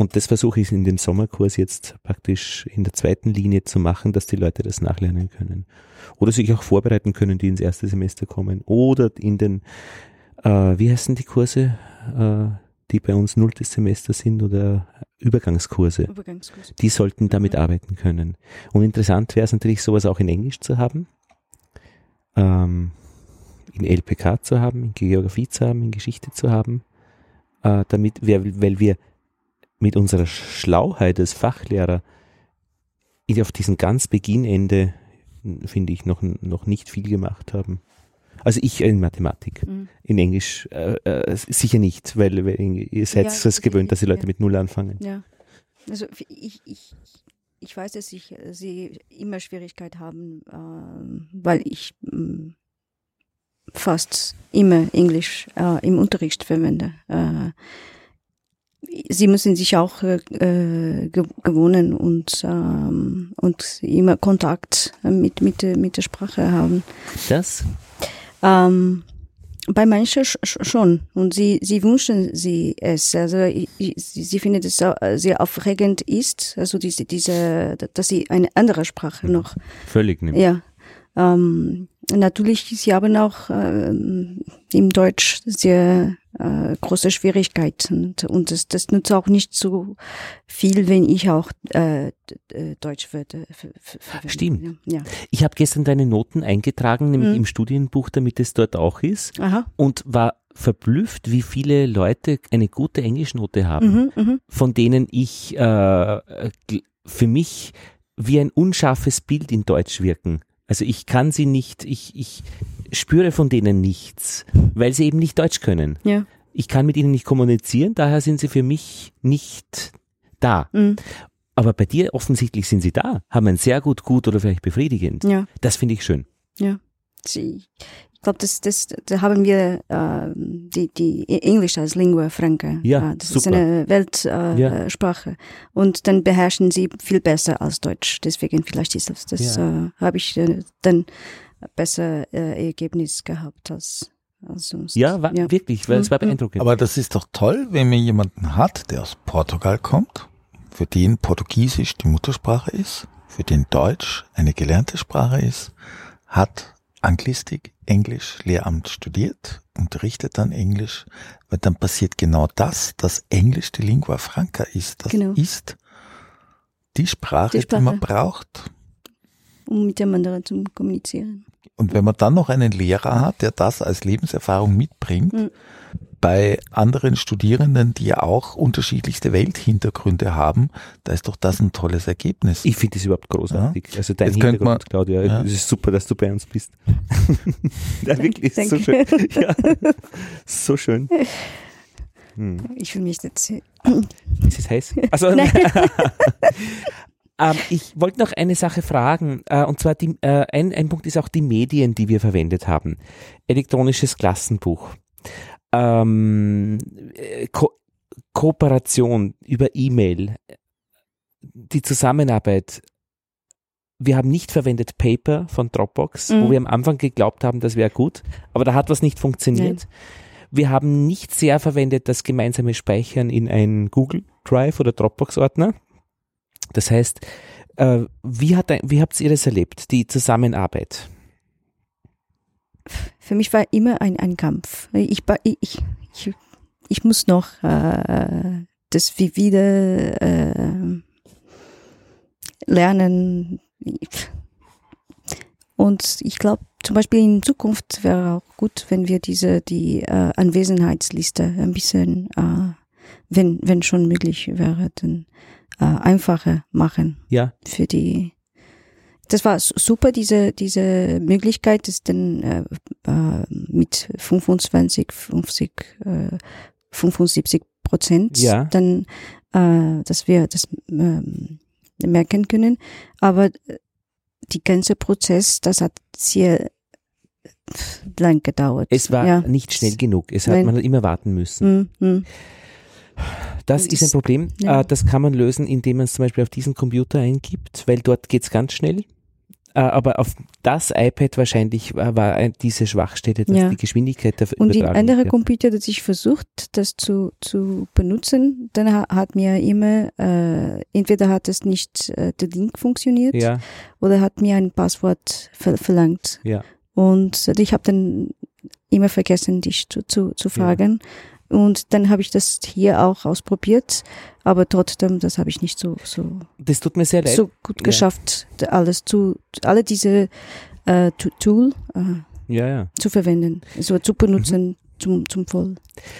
Und das versuche ich in dem Sommerkurs jetzt praktisch in der zweiten Linie zu machen, dass die Leute das nachlernen können. Oder sich auch vorbereiten können, die ins erste Semester kommen. Oder in den, äh, wie heißen die Kurse, äh, die bei uns nulltes Semester sind oder Übergangskurse. Übergangskurse. Die sollten damit mhm. arbeiten können. Und interessant wäre es natürlich, sowas auch in Englisch zu haben, ähm, in LPK zu haben, in Geografie zu haben, in Geschichte zu haben, äh, damit wir, weil wir mit unserer Schlauheit als Fachlehrer auf diesen ganz Beginnende, finde ich, noch, noch nicht viel gemacht haben. Also ich in Mathematik. Mhm. In Englisch äh, äh, sicher nicht, weil, weil ihr seid ja, es gewöhnt, dass die Leute ja. mit Null anfangen. Ja. Also ich, ich, ich weiß, dass ich, äh, sie immer Schwierigkeit haben, äh, weil ich äh, fast immer Englisch äh, im Unterricht verwende. Äh, sie müssen sich auch äh, gewohnen und ähm, und immer Kontakt mit mit mit der Sprache haben. Das? Ähm, bei manchen schon. Und sie, sie wünschen sie es. Also ich, sie, sie findet es sehr aufregend ist, also diese, diese, dass sie eine andere Sprache noch. Völlig nimmt. Ja. Ähm, natürlich, sie haben auch äh, im Deutsch sehr äh, große Schwierigkeiten und das, das nützt auch nicht so viel, wenn ich auch äh, äh Deutsch werde. Stimmt. Ja. Ich habe gestern deine Noten eingetragen, nämlich mhm. im Studienbuch, damit es dort auch ist Aha. und war verblüfft, wie viele Leute eine gute Englischnote haben, mhm, mhm. von denen ich äh, für mich wie ein unscharfes Bild in Deutsch wirken. Also ich kann sie nicht, ich, ich spüre von denen nichts, weil sie eben nicht Deutsch können. Ja. Ich kann mit ihnen nicht kommunizieren, daher sind sie für mich nicht da. Mhm. Aber bei dir offensichtlich sind sie da, haben ein sehr gut, gut oder vielleicht befriedigend. Ja. Das finde ich schön. Ja. Ich glaube, das, das, da haben wir äh, die, die Englisch als Lingua Franca. Ja, das super. ist eine Weltsprache. Äh, ja. Und dann beherrschen sie viel besser als Deutsch. Deswegen vielleicht ist das, das ja. äh, habe ich äh, dann besser äh, Ergebnis gehabt als also ja, war, ja, wirklich, weil es war mhm. beeindruckend. Aber das ist doch toll, wenn man jemanden hat, der aus Portugal kommt, für den Portugiesisch die Muttersprache ist, für den Deutsch eine gelernte Sprache ist, hat Anglistik, Englisch, Lehramt studiert, unterrichtet dann Englisch, weil dann passiert genau das, dass Englisch die Lingua Franca ist. Das genau. ist die Sprache, die Sprache, die man braucht. Um mit dem anderen zu kommunizieren. Und wenn man dann noch einen Lehrer hat, der das als Lebenserfahrung mitbringt, mhm bei anderen Studierenden, die ja auch unterschiedlichste Welthintergründe haben, da ist doch das ein tolles Ergebnis. Ich finde das überhaupt großartig. Ja? Also dein Jetzt Hintergrund, man, Claudia, ja. es ist super, dass du bei uns bist. ja, wirklich, ist so schön. Ja, so schön. Hm. Ich fühle mich jetzt. Ist es heiß? Also, ähm, ich wollte noch eine Sache fragen, äh, und zwar die, äh, ein, ein Punkt ist auch die Medien, die wir verwendet haben. Elektronisches Klassenbuch ähm, Ko Kooperation über E-Mail, die Zusammenarbeit. Wir haben nicht verwendet Paper von Dropbox, mhm. wo wir am Anfang geglaubt haben, das wäre gut, aber da hat was nicht funktioniert. Nein. Wir haben nicht sehr verwendet das gemeinsame Speichern in ein Google Drive oder Dropbox-Ordner. Das heißt, äh, wie, hat, wie habt ihr das erlebt, die Zusammenarbeit? für mich war immer ein, ein Kampf. Ich, ich, ich, ich muss noch äh, das wie wieder äh, lernen. Und ich glaube, zum Beispiel in Zukunft wäre auch gut, wenn wir diese die äh, Anwesenheitsliste ein bisschen, äh, wenn wenn schon möglich wäre, dann äh, einfacher machen. Ja. Für die. Das war super diese diese Möglichkeit, das dann äh, äh, mit 25, 50, äh, 75 Prozent Ja. dann, äh, dass wir das ähm, merken können. Aber äh, die ganze Prozess, das hat sehr lang gedauert. Es war ja. nicht schnell genug. Es hat, Nein. man hat immer warten müssen. Mm, Das Und ist ein das- Problem. ja. Äh, Das kann man lösen, indem man es zum Beispiel auf diesen Computer eingibt, weil dort geht's ganz schnell. Äh, Aber auf das iPad wahrscheinlich war war diese Schwachstelle, dass Ja. die Geschwindigkeit der Und in andere Computer, dass ich versucht, das zu, zu benutzen, dann ha- hat mir immer, äh, entweder hat es nicht äh, der Link funktioniert Ja, oder hat mir ein Passwort ver verlangt. Und äh, ich habe dann immer vergessen, dich zu, zu, zu fragen. Und dann habe ich das hier auch ausprobiert, aber trotzdem, das habe ich nicht so, so, Das tut mir sehr leid. so gut Ja. geschafft, alles zu, alle diese äh, Tool äh, Ja, ja. zu verwenden, also zu benutzen zum, zum Voll.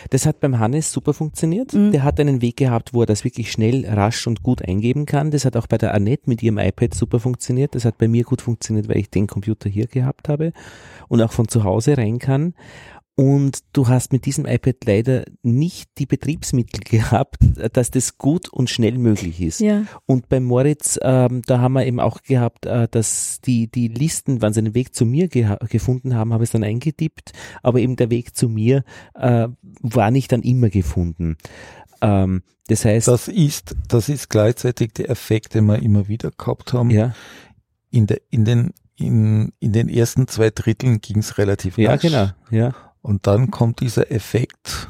Das hat beim Hannes super funktioniert. Mhm. Der hat einen Weg gehabt, wo er das wirklich schnell, rasch und gut eingeben kann. Das hat auch bei der Annette mit ihrem iPad super funktioniert. Das hat bei mir gut funktioniert, weil ich den Computer hier gehabt habe und auch von zu Hause rein kann. Und du hast mit diesem iPad leider nicht die Betriebsmittel gehabt, dass das gut und schnell möglich ist. Ja, Und bei Moritz, ähm, da haben wir eben auch gehabt, äh, dass die, die Listen, wann sie den Weg zu mir gefunden haben, habe ich es dann eingetippt, aber eben der Weg zu mir äh, war nicht dann immer gefunden. Ähm, das heißt, Das ist, das ist gleichzeitig der Effekt, den wir immer wieder gehabt haben. ja, In, der, in, den, in, in den ersten zwei Dritteln ging es relativ ja, rasch. genau, ja, Und dann kommt dieser Effekt,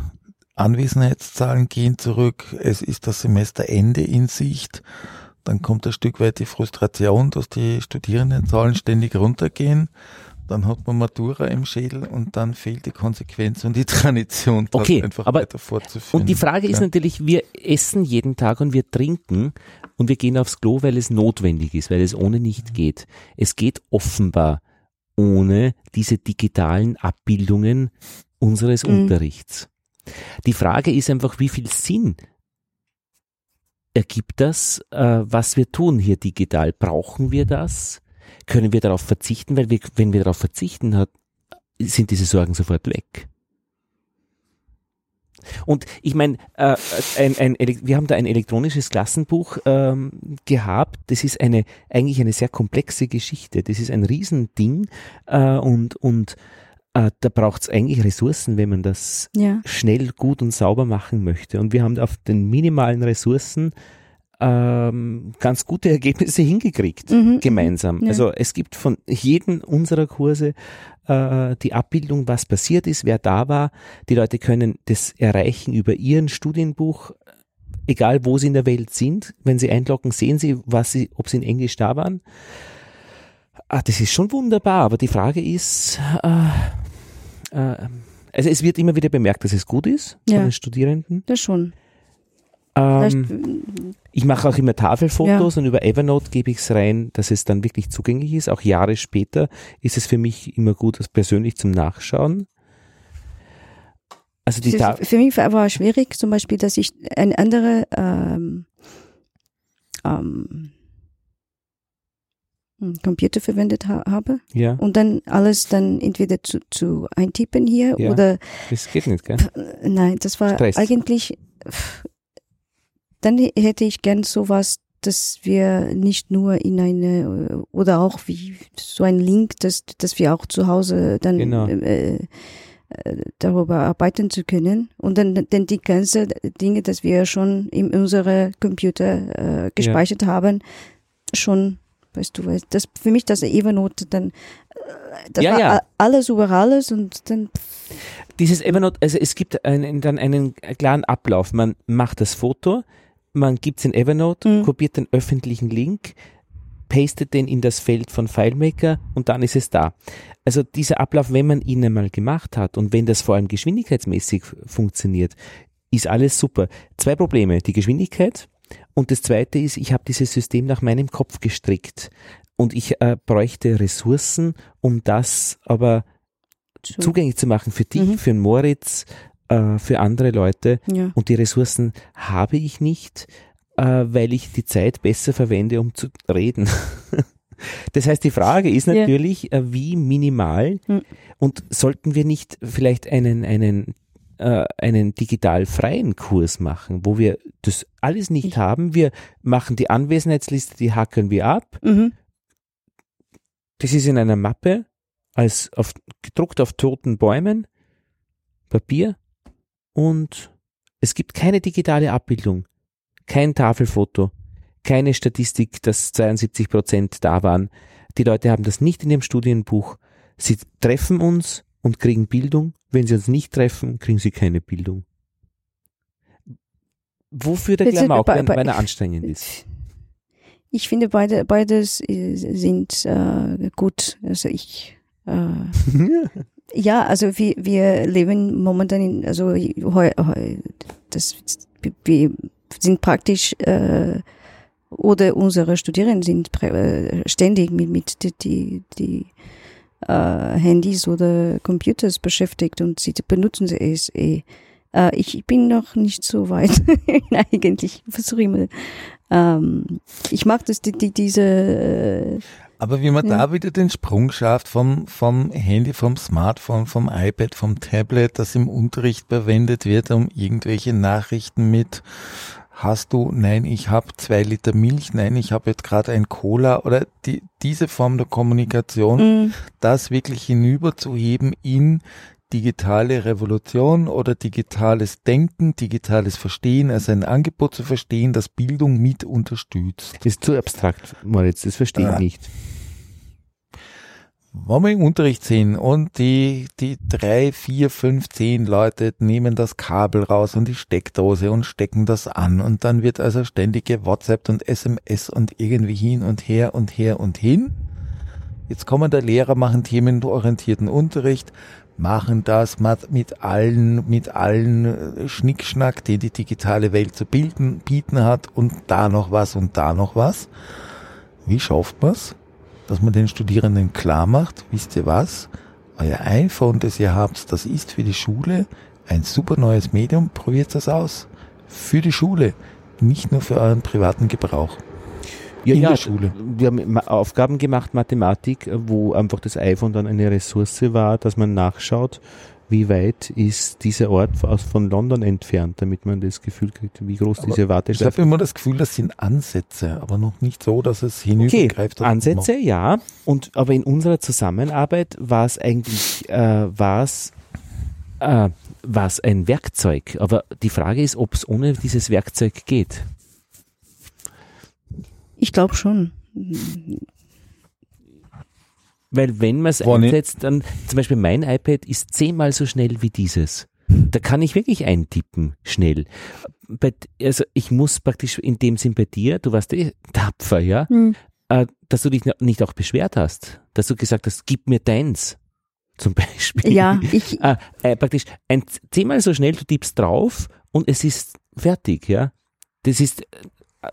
Anwesenheitszahlen gehen zurück, es ist das Semesterende in Sicht, dann kommt ein Stück weit die Frustration, dass die Studierendenzahlen ständig runtergehen, dann hat man Matura im Schädel und dann fehlt die Konsequenz und die Tradition, das Okay, einfach aber- weiter fortzuführen. Und die Frage ist Ja. natürlich, wir essen jeden Tag und wir trinken und wir gehen aufs Klo, weil es notwendig ist, weil es ohne nicht geht. Es geht offenbar ohne diese digitalen Abbildungen unseres Mhm. Unterrichts. Die Frage ist einfach, wie viel Sinn ergibt das, äh, was wir tun hier digital? Brauchen wir das? Können wir darauf verzichten? Weil wir, wenn wir darauf verzichten, hat, sind diese Sorgen sofort weg. Und ich meine, äh, ein, ein, wir haben da ein elektronisches Klassenbuch ähm, gehabt. Das ist eine eigentlich eine sehr komplexe Geschichte. Das ist ein Riesending äh, und und äh, da braucht es eigentlich Ressourcen, wenn man das ja, schnell, gut und sauber machen möchte. Und wir haben auf den minimalen Ressourcen ähm, ganz gute Ergebnisse hingekriegt, Mhm. gemeinsam. Ja. Also es gibt von jedem unserer Kurse äh, die Abbildung, was passiert ist, wer da war. Die Leute können das erreichen über ihren Studienbuch, egal wo sie in der Welt sind. Wenn sie einloggen, sehen sie, was sie, ob sie in Englisch da waren. Ah, das ist schon wunderbar, aber die Frage ist, äh, äh, also es wird immer wieder bemerkt, dass es gut ist von Ja. den Studierenden. das schon. Ähm, Vielleicht, ich mache auch immer Tafelfotos und über Evernote gebe ich es rein, dass es dann wirklich zugänglich ist. Auch Jahre später ist es für mich immer gut, das persönlich zum Nachschauen. Also die für, für mich war war schwierig, zum Beispiel, dass ich eine andere ähm, ähm, hm, Computer verwendet ha habe ja, und dann alles dann entweder zu, zu eintippen hier Ja. oder das geht nicht, gell? äh, nein, das war Stress. eigentlich dann hätte ich gern sowas, dass wir nicht nur in eine äh, oder auch wie so ein Link, dass dass wir auch zu Hause dann Genau. äh, äh, darüber arbeiten zu können und dann denn die ganze Dinge, dass wir schon in unsere Computer äh, gespeichert haben, schon weißt du, weißt, das für mich das Evernote dann äh, das Ja, war ja. a- alles über alles und dann Dieses Evernote, also es gibt einen, dann einen klaren Ablauf. Man macht das Foto, man gibt es in Evernote, Mhm. kopiert den öffentlichen Link, pastet den in das Feld von FileMaker und dann ist es da. Also dieser Ablauf, wenn man ihn einmal gemacht hat und wenn das vor allem geschwindigkeitsmäßig funktioniert, ist alles super. Zwei Probleme, die Geschwindigkeit und das zweite ist, ich habe dieses System nach meinem Kopf gestrickt und ich äh, bräuchte Ressourcen, um das aber zugänglich zu machen für dich, mhm. für Moritz, äh, für andere Leute. Ja. Und die Ressourcen habe ich nicht, äh, weil ich die Zeit besser verwende, um zu reden. Das heißt, die Frage ist natürlich, ja. wie minimal hm. und sollten wir nicht vielleicht einen, einen äh, einen digital freien Kurs machen, wo wir das alles nicht ich. haben. Wir machen die Anwesenheitsliste, die hacken wir ab. Mhm. Das ist in einer Mappe, als auf, gedruckt auf toten Bäumen, Papier und es gibt keine digitale Abbildung, kein Tafelfoto, keine Statistik, dass 72 Prozent da waren. Die Leute haben das nicht in dem Studienbuch. Sie treffen uns und kriegen Bildung. Wenn sie uns nicht treffen, kriegen sie keine Bildung. Wofür der Klamauk, wenn, er anstrengend ist? Ich finde beide, beides äh, sind äh, gut. Also ich äh, ja, also wir, wir leben momentan in, also heu, heu, das, wir sind praktisch äh, oder unsere Studierenden sind äh, ständig mit, mit die, die, die äh, Handys oder Computers beschäftigt und sie benutzen sie es eh. Äh, ich bin noch nicht so weit. Eigentlich versuche mal. Ähm, ich mag das, die, die, diese. Äh, aber wie man ja. da wieder den Sprung schafft vom, vom Handy, vom Smartphone, vom iPad, vom Tablet, das im Unterricht verwendet wird, um irgendwelche Nachrichten mit hast du, nein, ich habe zwei Liter Milch, nein, ich habe jetzt gerade ein Cola oder die, diese Form der Kommunikation, mm. das wirklich hinüberzuheben in digitale Revolution oder digitales Denken, digitales Verstehen, also ein Angebot zu verstehen, das Bildung mit unterstützt. Das ist zu abstrakt, Moritz, das verstehe ich ah. nicht wenn wir im Unterricht sind und die, die drei, vier, fünf, zehn Leute nehmen das Kabel raus und die Steckdose und stecken das an und dann wird also ständige WhatsApp und SMS und irgendwie hin und her und her und hin. Jetzt kommen der Lehrer, machen themenorientierten Unterricht, machen das mit allen, mit allen äh, Schnickschnack, den die digitale Welt zu bilden, bieten hat und da noch was und da noch was. Wie schafft man's? Dass man den Studierenden klar macht, wisst ihr was, euer iPhone, das ihr habt, das ist für die Schule ein super neues Medium, probiert das aus. Für die Schule, nicht nur für euren privaten Gebrauch. Ja, in ja, der Schule. Wir haben Aufgaben gemacht, Mathematik, wo einfach das iPhone dann eine Ressource war, dass man nachschaut, wie weit ist dieser Ort aus von London entfernt, damit man das Gefühl kriegt, wie groß aber diese Warteschleife ist. Ich habe immer das Gefühl, das sind Ansätze, aber noch nicht so, dass es hinübergreift. Okay, Ansätze, ja. Und aber in unserer Zusammenarbeit war es eigentlich, äh, war es äh, war es ein Werkzeug. Aber die Frage ist, ob es ohne dieses Werkzeug geht. Ich glaube schon. Weil wenn man es einsetzt, dann zum Beispiel mein iPad ist zehnmal so schnell wie dieses. Da kann ich wirklich eintippen, schnell. Also ich muss praktisch in dem Sinn bei dir, du warst eh tapfer, ja, mhm. dass du dich nicht auch beschwert hast, dass du gesagt hast, gib mir deins zum Beispiel. Ja, ich. Äh, äh, praktisch ein, zehnmal so schnell, du tippst drauf und es ist fertig, ja. Das ist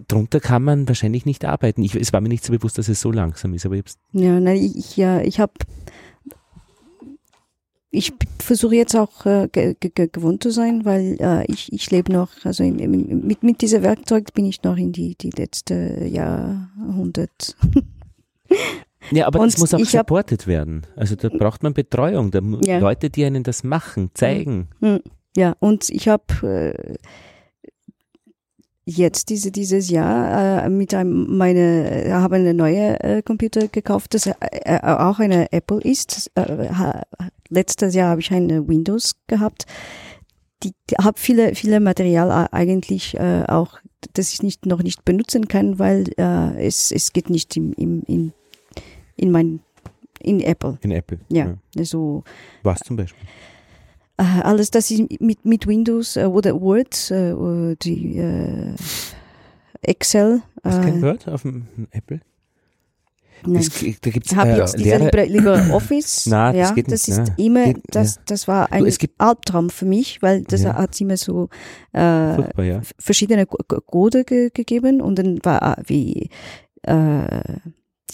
drunter kann man wahrscheinlich nicht arbeiten. Ich, es war mir nicht so bewusst, dass es so langsam ist, aber ich Ja, nein, ich, ja, ich habe ich versuche jetzt auch äh, gewohnt zu sein, weil äh, ich, ich lebe noch, also in, in, mit, mit diesem Werkzeug bin ich noch in die, die letzte Jahrhundert. Ja, aber es muss auch supportet hab, werden. Also da braucht man Betreuung, da ja. Leute, die einen das machen, zeigen. Hm, ja, und ich habe äh, jetzt diese, dieses Jahr äh, mit einem, meine, äh, habe eine neue äh, Computer gekauft, das äh, äh auch eine Apple ist. Äh, letztes Jahr habe ich eine Windows gehabt. Die, die habe viele, viele Material eigentlich auch, das ich nicht, noch nicht benutzen kann, weil es, es geht nicht im, im, in, in mein, in Apple. In Apple. Ja, ja. also. Was zum Beispiel? Äh, alles, das ist mit, mit Windows äh, oder Word, äh, die äh, Excel. Du kein Word auf dem Apple? Nein. Es, da gibt's, Ich habe äh, jetzt diese Libre, Libre Office. Na, das ja, geht das nicht, ist ja. immer, Geht- das, ja. das war ein Du, Albtraum für mich, weil das Ja. hat immer so äh, furchtbar, ja. verschiedene Code ge gegeben und dann war wie äh,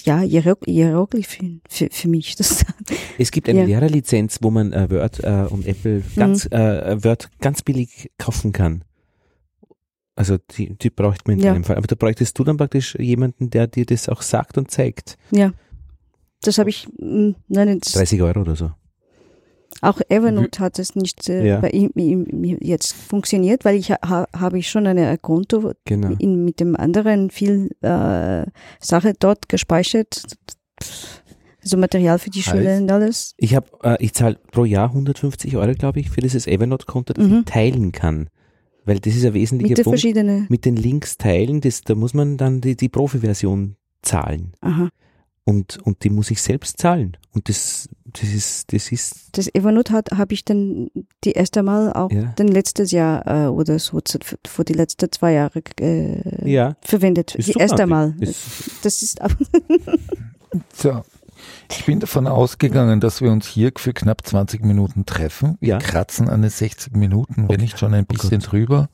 ja Hierog- Hieroglyphen für, für mich. Das, Es gibt eine Ja. Lehrerlizenz, wo man äh, Word äh, und Apple Mhm. ganz, äh, Word ganz billig kaufen kann. Also die, die braucht man in Ja. dem Fall. Aber da bräuchtest du dann praktisch jemanden, der dir das auch sagt und zeigt. ja, das habe ich. mh, Nein, das, 30 Euro oder so. Auch Evernote hat es nicht äh, Ja. bei ihm, ihm jetzt funktioniert, weil ich ha, habe ich schon eine Konto Genau. in, mit dem anderen viel äh, Sache dort gespeichert. Also Material für die? Schule und alles. Ich habe, äh, ich zahle pro Jahr 150 Euro, glaube ich, für dieses Evernote-Konto, das Mhm. ich teilen kann. Weil das ist ein wesentlicher Mit Punkt. Mit den Links teilen, das, da muss man dann die, die Profi-Version zahlen. Aha. Und, und die muss ich selbst zahlen. Und das, das ist, das ist, Das Evernote hat habe ich dann die erste Mal auch Ja. dann letztes Jahr äh, oder so für die letzten zwei Jahre äh, ja, verwendet. ist Die super. erste Mal. Ist, Das ist aber So. Ich bin davon ausgegangen, dass wir uns hier für knapp 20 Minuten treffen. Wir Ja. kratzen an den 60 Minuten, wenn nicht schon ein Oh bisschen Gott. drüber.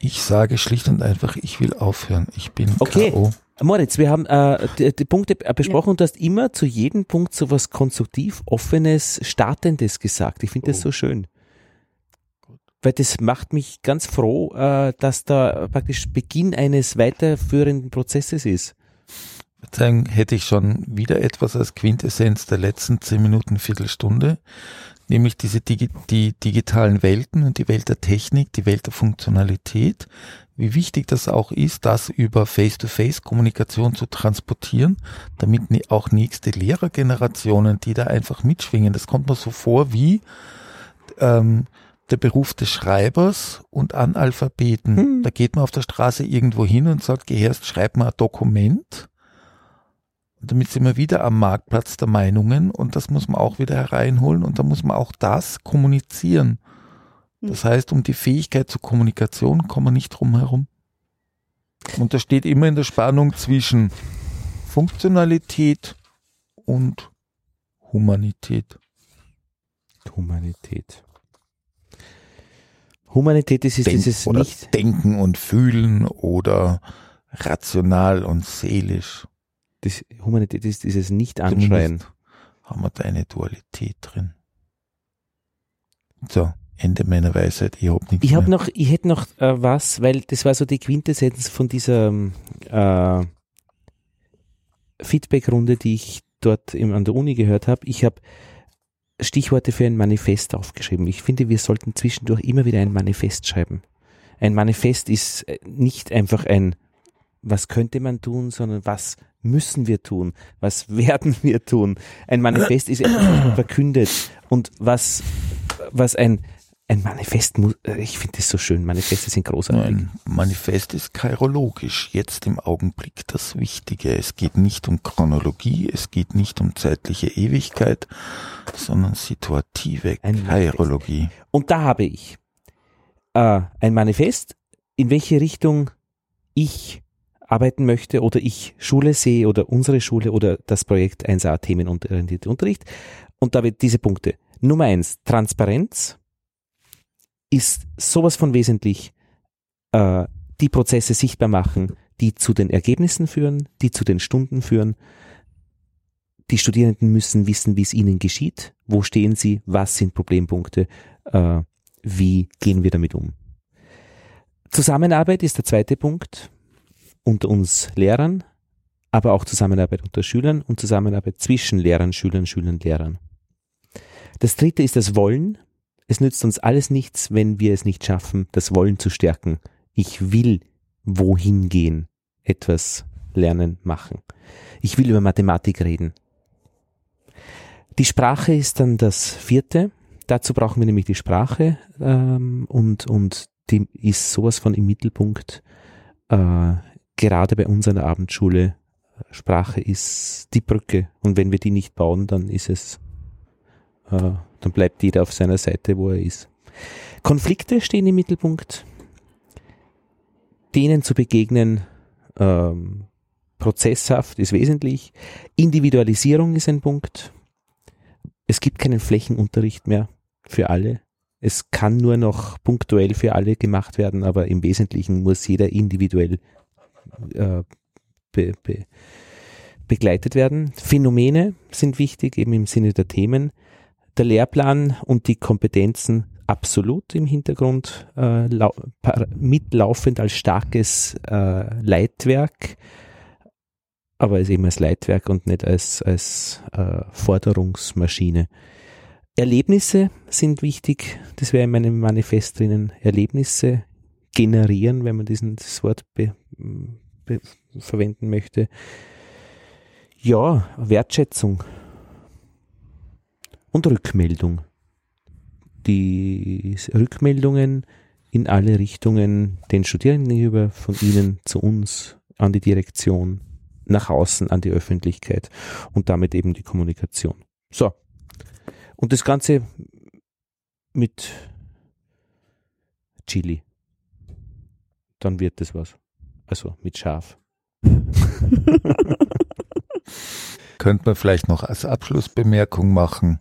Ich sage schlicht und einfach, ich will aufhören. Ich bin Okay. K.O. Moritz, wir haben äh, die, die Punkte äh, besprochen und du hast immer zu jedem Punkt so was konstruktiv, offenes, startendes gesagt. Ich finde das Oh. so schön. Weil das macht mich ganz froh, äh, dass da praktisch Beginn eines weiterführenden Prozesses ist. Sagen, hätte ich schon wieder etwas als Quintessenz der letzten 10 Minuten, Viertelstunde, nämlich diese Digi die digitalen Welten und die Welt der Technik, die Welt der Funktionalität, wie wichtig das auch ist, das über Face-to-Face-Kommunikation zu transportieren, damit auch nächste Lehrergenerationen, die da einfach mitschwingen, das kommt mir so vor wie ähm, der Beruf des Schreibers und Analphabeten. Hm. Da geht man auf der Straße irgendwo hin und sagt, geh erst, schreib mal ein Dokument. Und damit sind wir wieder am Marktplatz der Meinungen und das muss man auch wieder hereinholen und da muss man auch das kommunizieren. Das heißt, um die Fähigkeit zur Kommunikation kommen wir nicht drum herum. Und das steht immer in der Spannung zwischen Funktionalität und Humanität. Humanität. Humanität ist, ist dieses nicht. Denken und Fühlen oder rational und seelisch. Das Humanität ist dieses Nicht-Anschreien. Haben wir da eine Dualität drin. So, Ende meiner Weisheit. Ich hab nichts Ich habe noch, ich hätte noch äh, was, weil das war so die Quintessenz von dieser ähm, äh, Feedback-Runde, die ich dort im, an der Uni gehört habe. Ich habe Stichworte für ein Manifest aufgeschrieben. Ich finde, wir sollten zwischendurch immer wieder ein Manifest schreiben. Ein Manifest ist äh, nicht einfach ein, was könnte man tun, sondern was müssen wir tun, was werden wir tun. Ein Manifest ist etwas verkündet und was, was ein, ein Manifest muss, äh, ich finde das so schön, Manifeste sind großartig. Ein Manifest ist kairologisch, jetzt im Augenblick das Wichtige. Es geht nicht um Chronologie, es geht nicht um zeitliche Ewigkeit, sondern situative. Kairologie. Und da habe ich äh, ein Manifest, in welche Richtung ich arbeiten möchte oder ich Schule sehe oder unsere Schule oder das Projekt 1a Themenorientierte Unterricht. Und da wird diese Punkte. Nummer eins, Transparenz ist sowas von wesentlich, äh, die Prozesse sichtbar machen, die zu den Ergebnissen führen, die zu den Stunden führen. Die Studierenden müssen wissen, wie es ihnen geschieht, wo stehen sie, was sind Problempunkte, äh, wie gehen wir damit um. Zusammenarbeit ist der zweite Punkt unter uns Lehrern, aber auch Zusammenarbeit unter Schülern und Zusammenarbeit zwischen Lehrern, Schülern, Schülern, Lehrern. Das dritte ist das Wollen. Es nützt uns alles nichts, wenn wir es nicht schaffen, das Wollen zu stärken. Ich will wohin gehen, etwas lernen, machen. Ich will über Mathematik reden. Die Sprache ist dann das vierte. Dazu brauchen wir nämlich die Sprache ähm, und, und die ist sowas von im Mittelpunkt. Äh, gerade bei uns an der Abendschule. Sprache ist die Brücke und wenn wir die nicht bauen, dann ist es, äh, dann bleibt jeder auf seiner Seite, wo er ist. Konflikte stehen im Mittelpunkt. Denen zu begegnen, ähm, prozesshaft ist wesentlich. Individualisierung ist ein Punkt. Es gibt keinen Flächenunterricht mehr für alle. Es kann nur noch punktuell für alle gemacht werden, aber im Wesentlichen muss jeder individuell äh, be, be, begleitet werden. Phänomene sind wichtig, eben im Sinne der Themen. Der Lehrplan und die Kompetenzen absolut im Hintergrund äh, mitlaufend als starkes äh, Leitwerk, aber als eben als Leitwerk und nicht als, als äh, Forderungsmaschine. Erlebnisse sind wichtig, das wäre in meinem Manifest drinnen. Erlebnisse generieren, wenn man diesen, das Wort be, be, verwenden möchte. Ja, Wertschätzung und Rückmeldung. Die Rückmeldungen in alle Richtungen den Studierenden gegenüber, von ihnen zu uns, an die Direktion, nach außen, an die Öffentlichkeit und damit eben die Kommunikation. So, und das Ganze mit Chili. Dann wird das was. Also mit Schaf. Könnte man vielleicht noch als Abschlussbemerkung machen.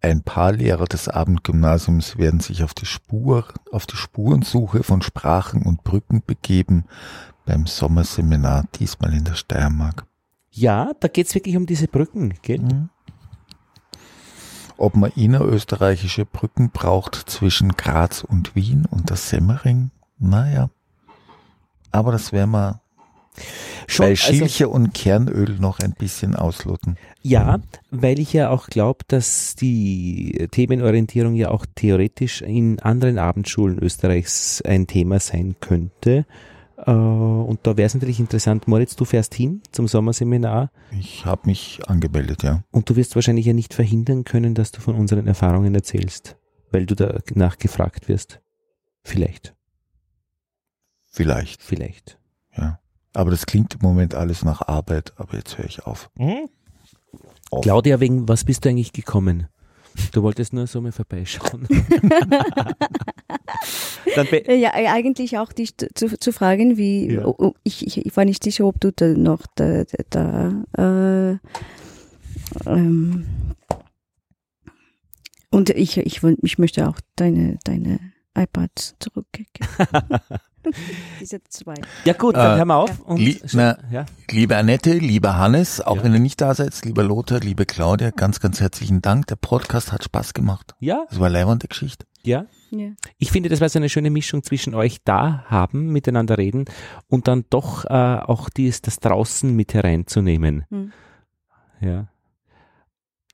Ein paar Lehrer des Abendgymnasiums werden sich auf die Spur, auf die Spurensuche von Sprachen und Brücken begeben beim Sommerseminar, diesmal in der Steiermark. Ja, da geht es wirklich um diese Brücken, gell? Mhm ob man innerösterreichische Brücken braucht zwischen Graz und Wien und der Semmering. Naja. Aber das werden wir Schon, bei also Schilche also, und Kernöl noch ein bisschen ausloten. Ja, weil ich ja auch glaube, dass die Themenorientierung ja auch theoretisch in anderen Abendschulen Österreichs ein Thema sein könnte. Äh, und da wäre es natürlich interessant, Moritz, du fährst hin zum Sommerseminar. Ich habe mich angemeldet, ja. Und du wirst wahrscheinlich ja nicht verhindern können, dass du von unseren Erfahrungen erzählst, weil du danach gefragt wirst. Vielleicht. Vielleicht. Vielleicht. Ja. Aber das klingt im Moment alles nach Arbeit, aber jetzt höre ich auf. Mhm. auf. Claudia, wegen was bist du eigentlich gekommen? Du wolltest nur so mal vorbeischauen. ja, eigentlich auch dich zu, zu fragen, wie, ja. oh, ich, ich, ich, war nicht sicher, ob du da noch da, da äh, ähm, und ich, ich, ich möchte auch deine, deine iPads zurückgeben. Diese zwei. Ja gut, dann äh, hören wir auf. Und li na, ja. Liebe Annette, lieber Hannes, auch ja. wenn du nicht da seid, lieber Lothar, liebe Claudia, ganz, ganz herzlichen Dank. Der Podcast hat Spaß gemacht. Ja. Das war leibende Geschichte. Ja. ja. Ich finde, das war so eine schöne Mischung zwischen euch da haben, miteinander reden und dann doch äh, auch dies, das draußen mit hereinzunehmen. Hm. Ja.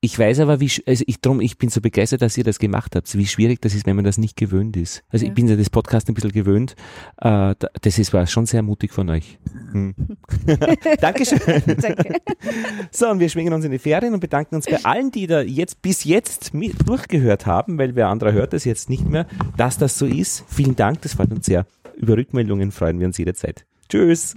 Ich weiß aber, wie, also ich drum, ich bin so begeistert, dass ihr das gemacht habt, wie schwierig das ist, wenn man das nicht gewöhnt ist. Also ja. ich bin ja das Podcast ein bisschen gewöhnt. Äh, das ist, war schon sehr mutig von euch. Hm. Dankeschön. Danke. So, und wir schwingen uns in die Ferien und bedanken uns bei allen, die da jetzt bis jetzt mit durchgehört haben, weil wer anderer hört das jetzt nicht mehr, dass das so ist. Vielen Dank, das freut uns sehr. Über Rückmeldungen freuen wir uns jederzeit. Tschüss.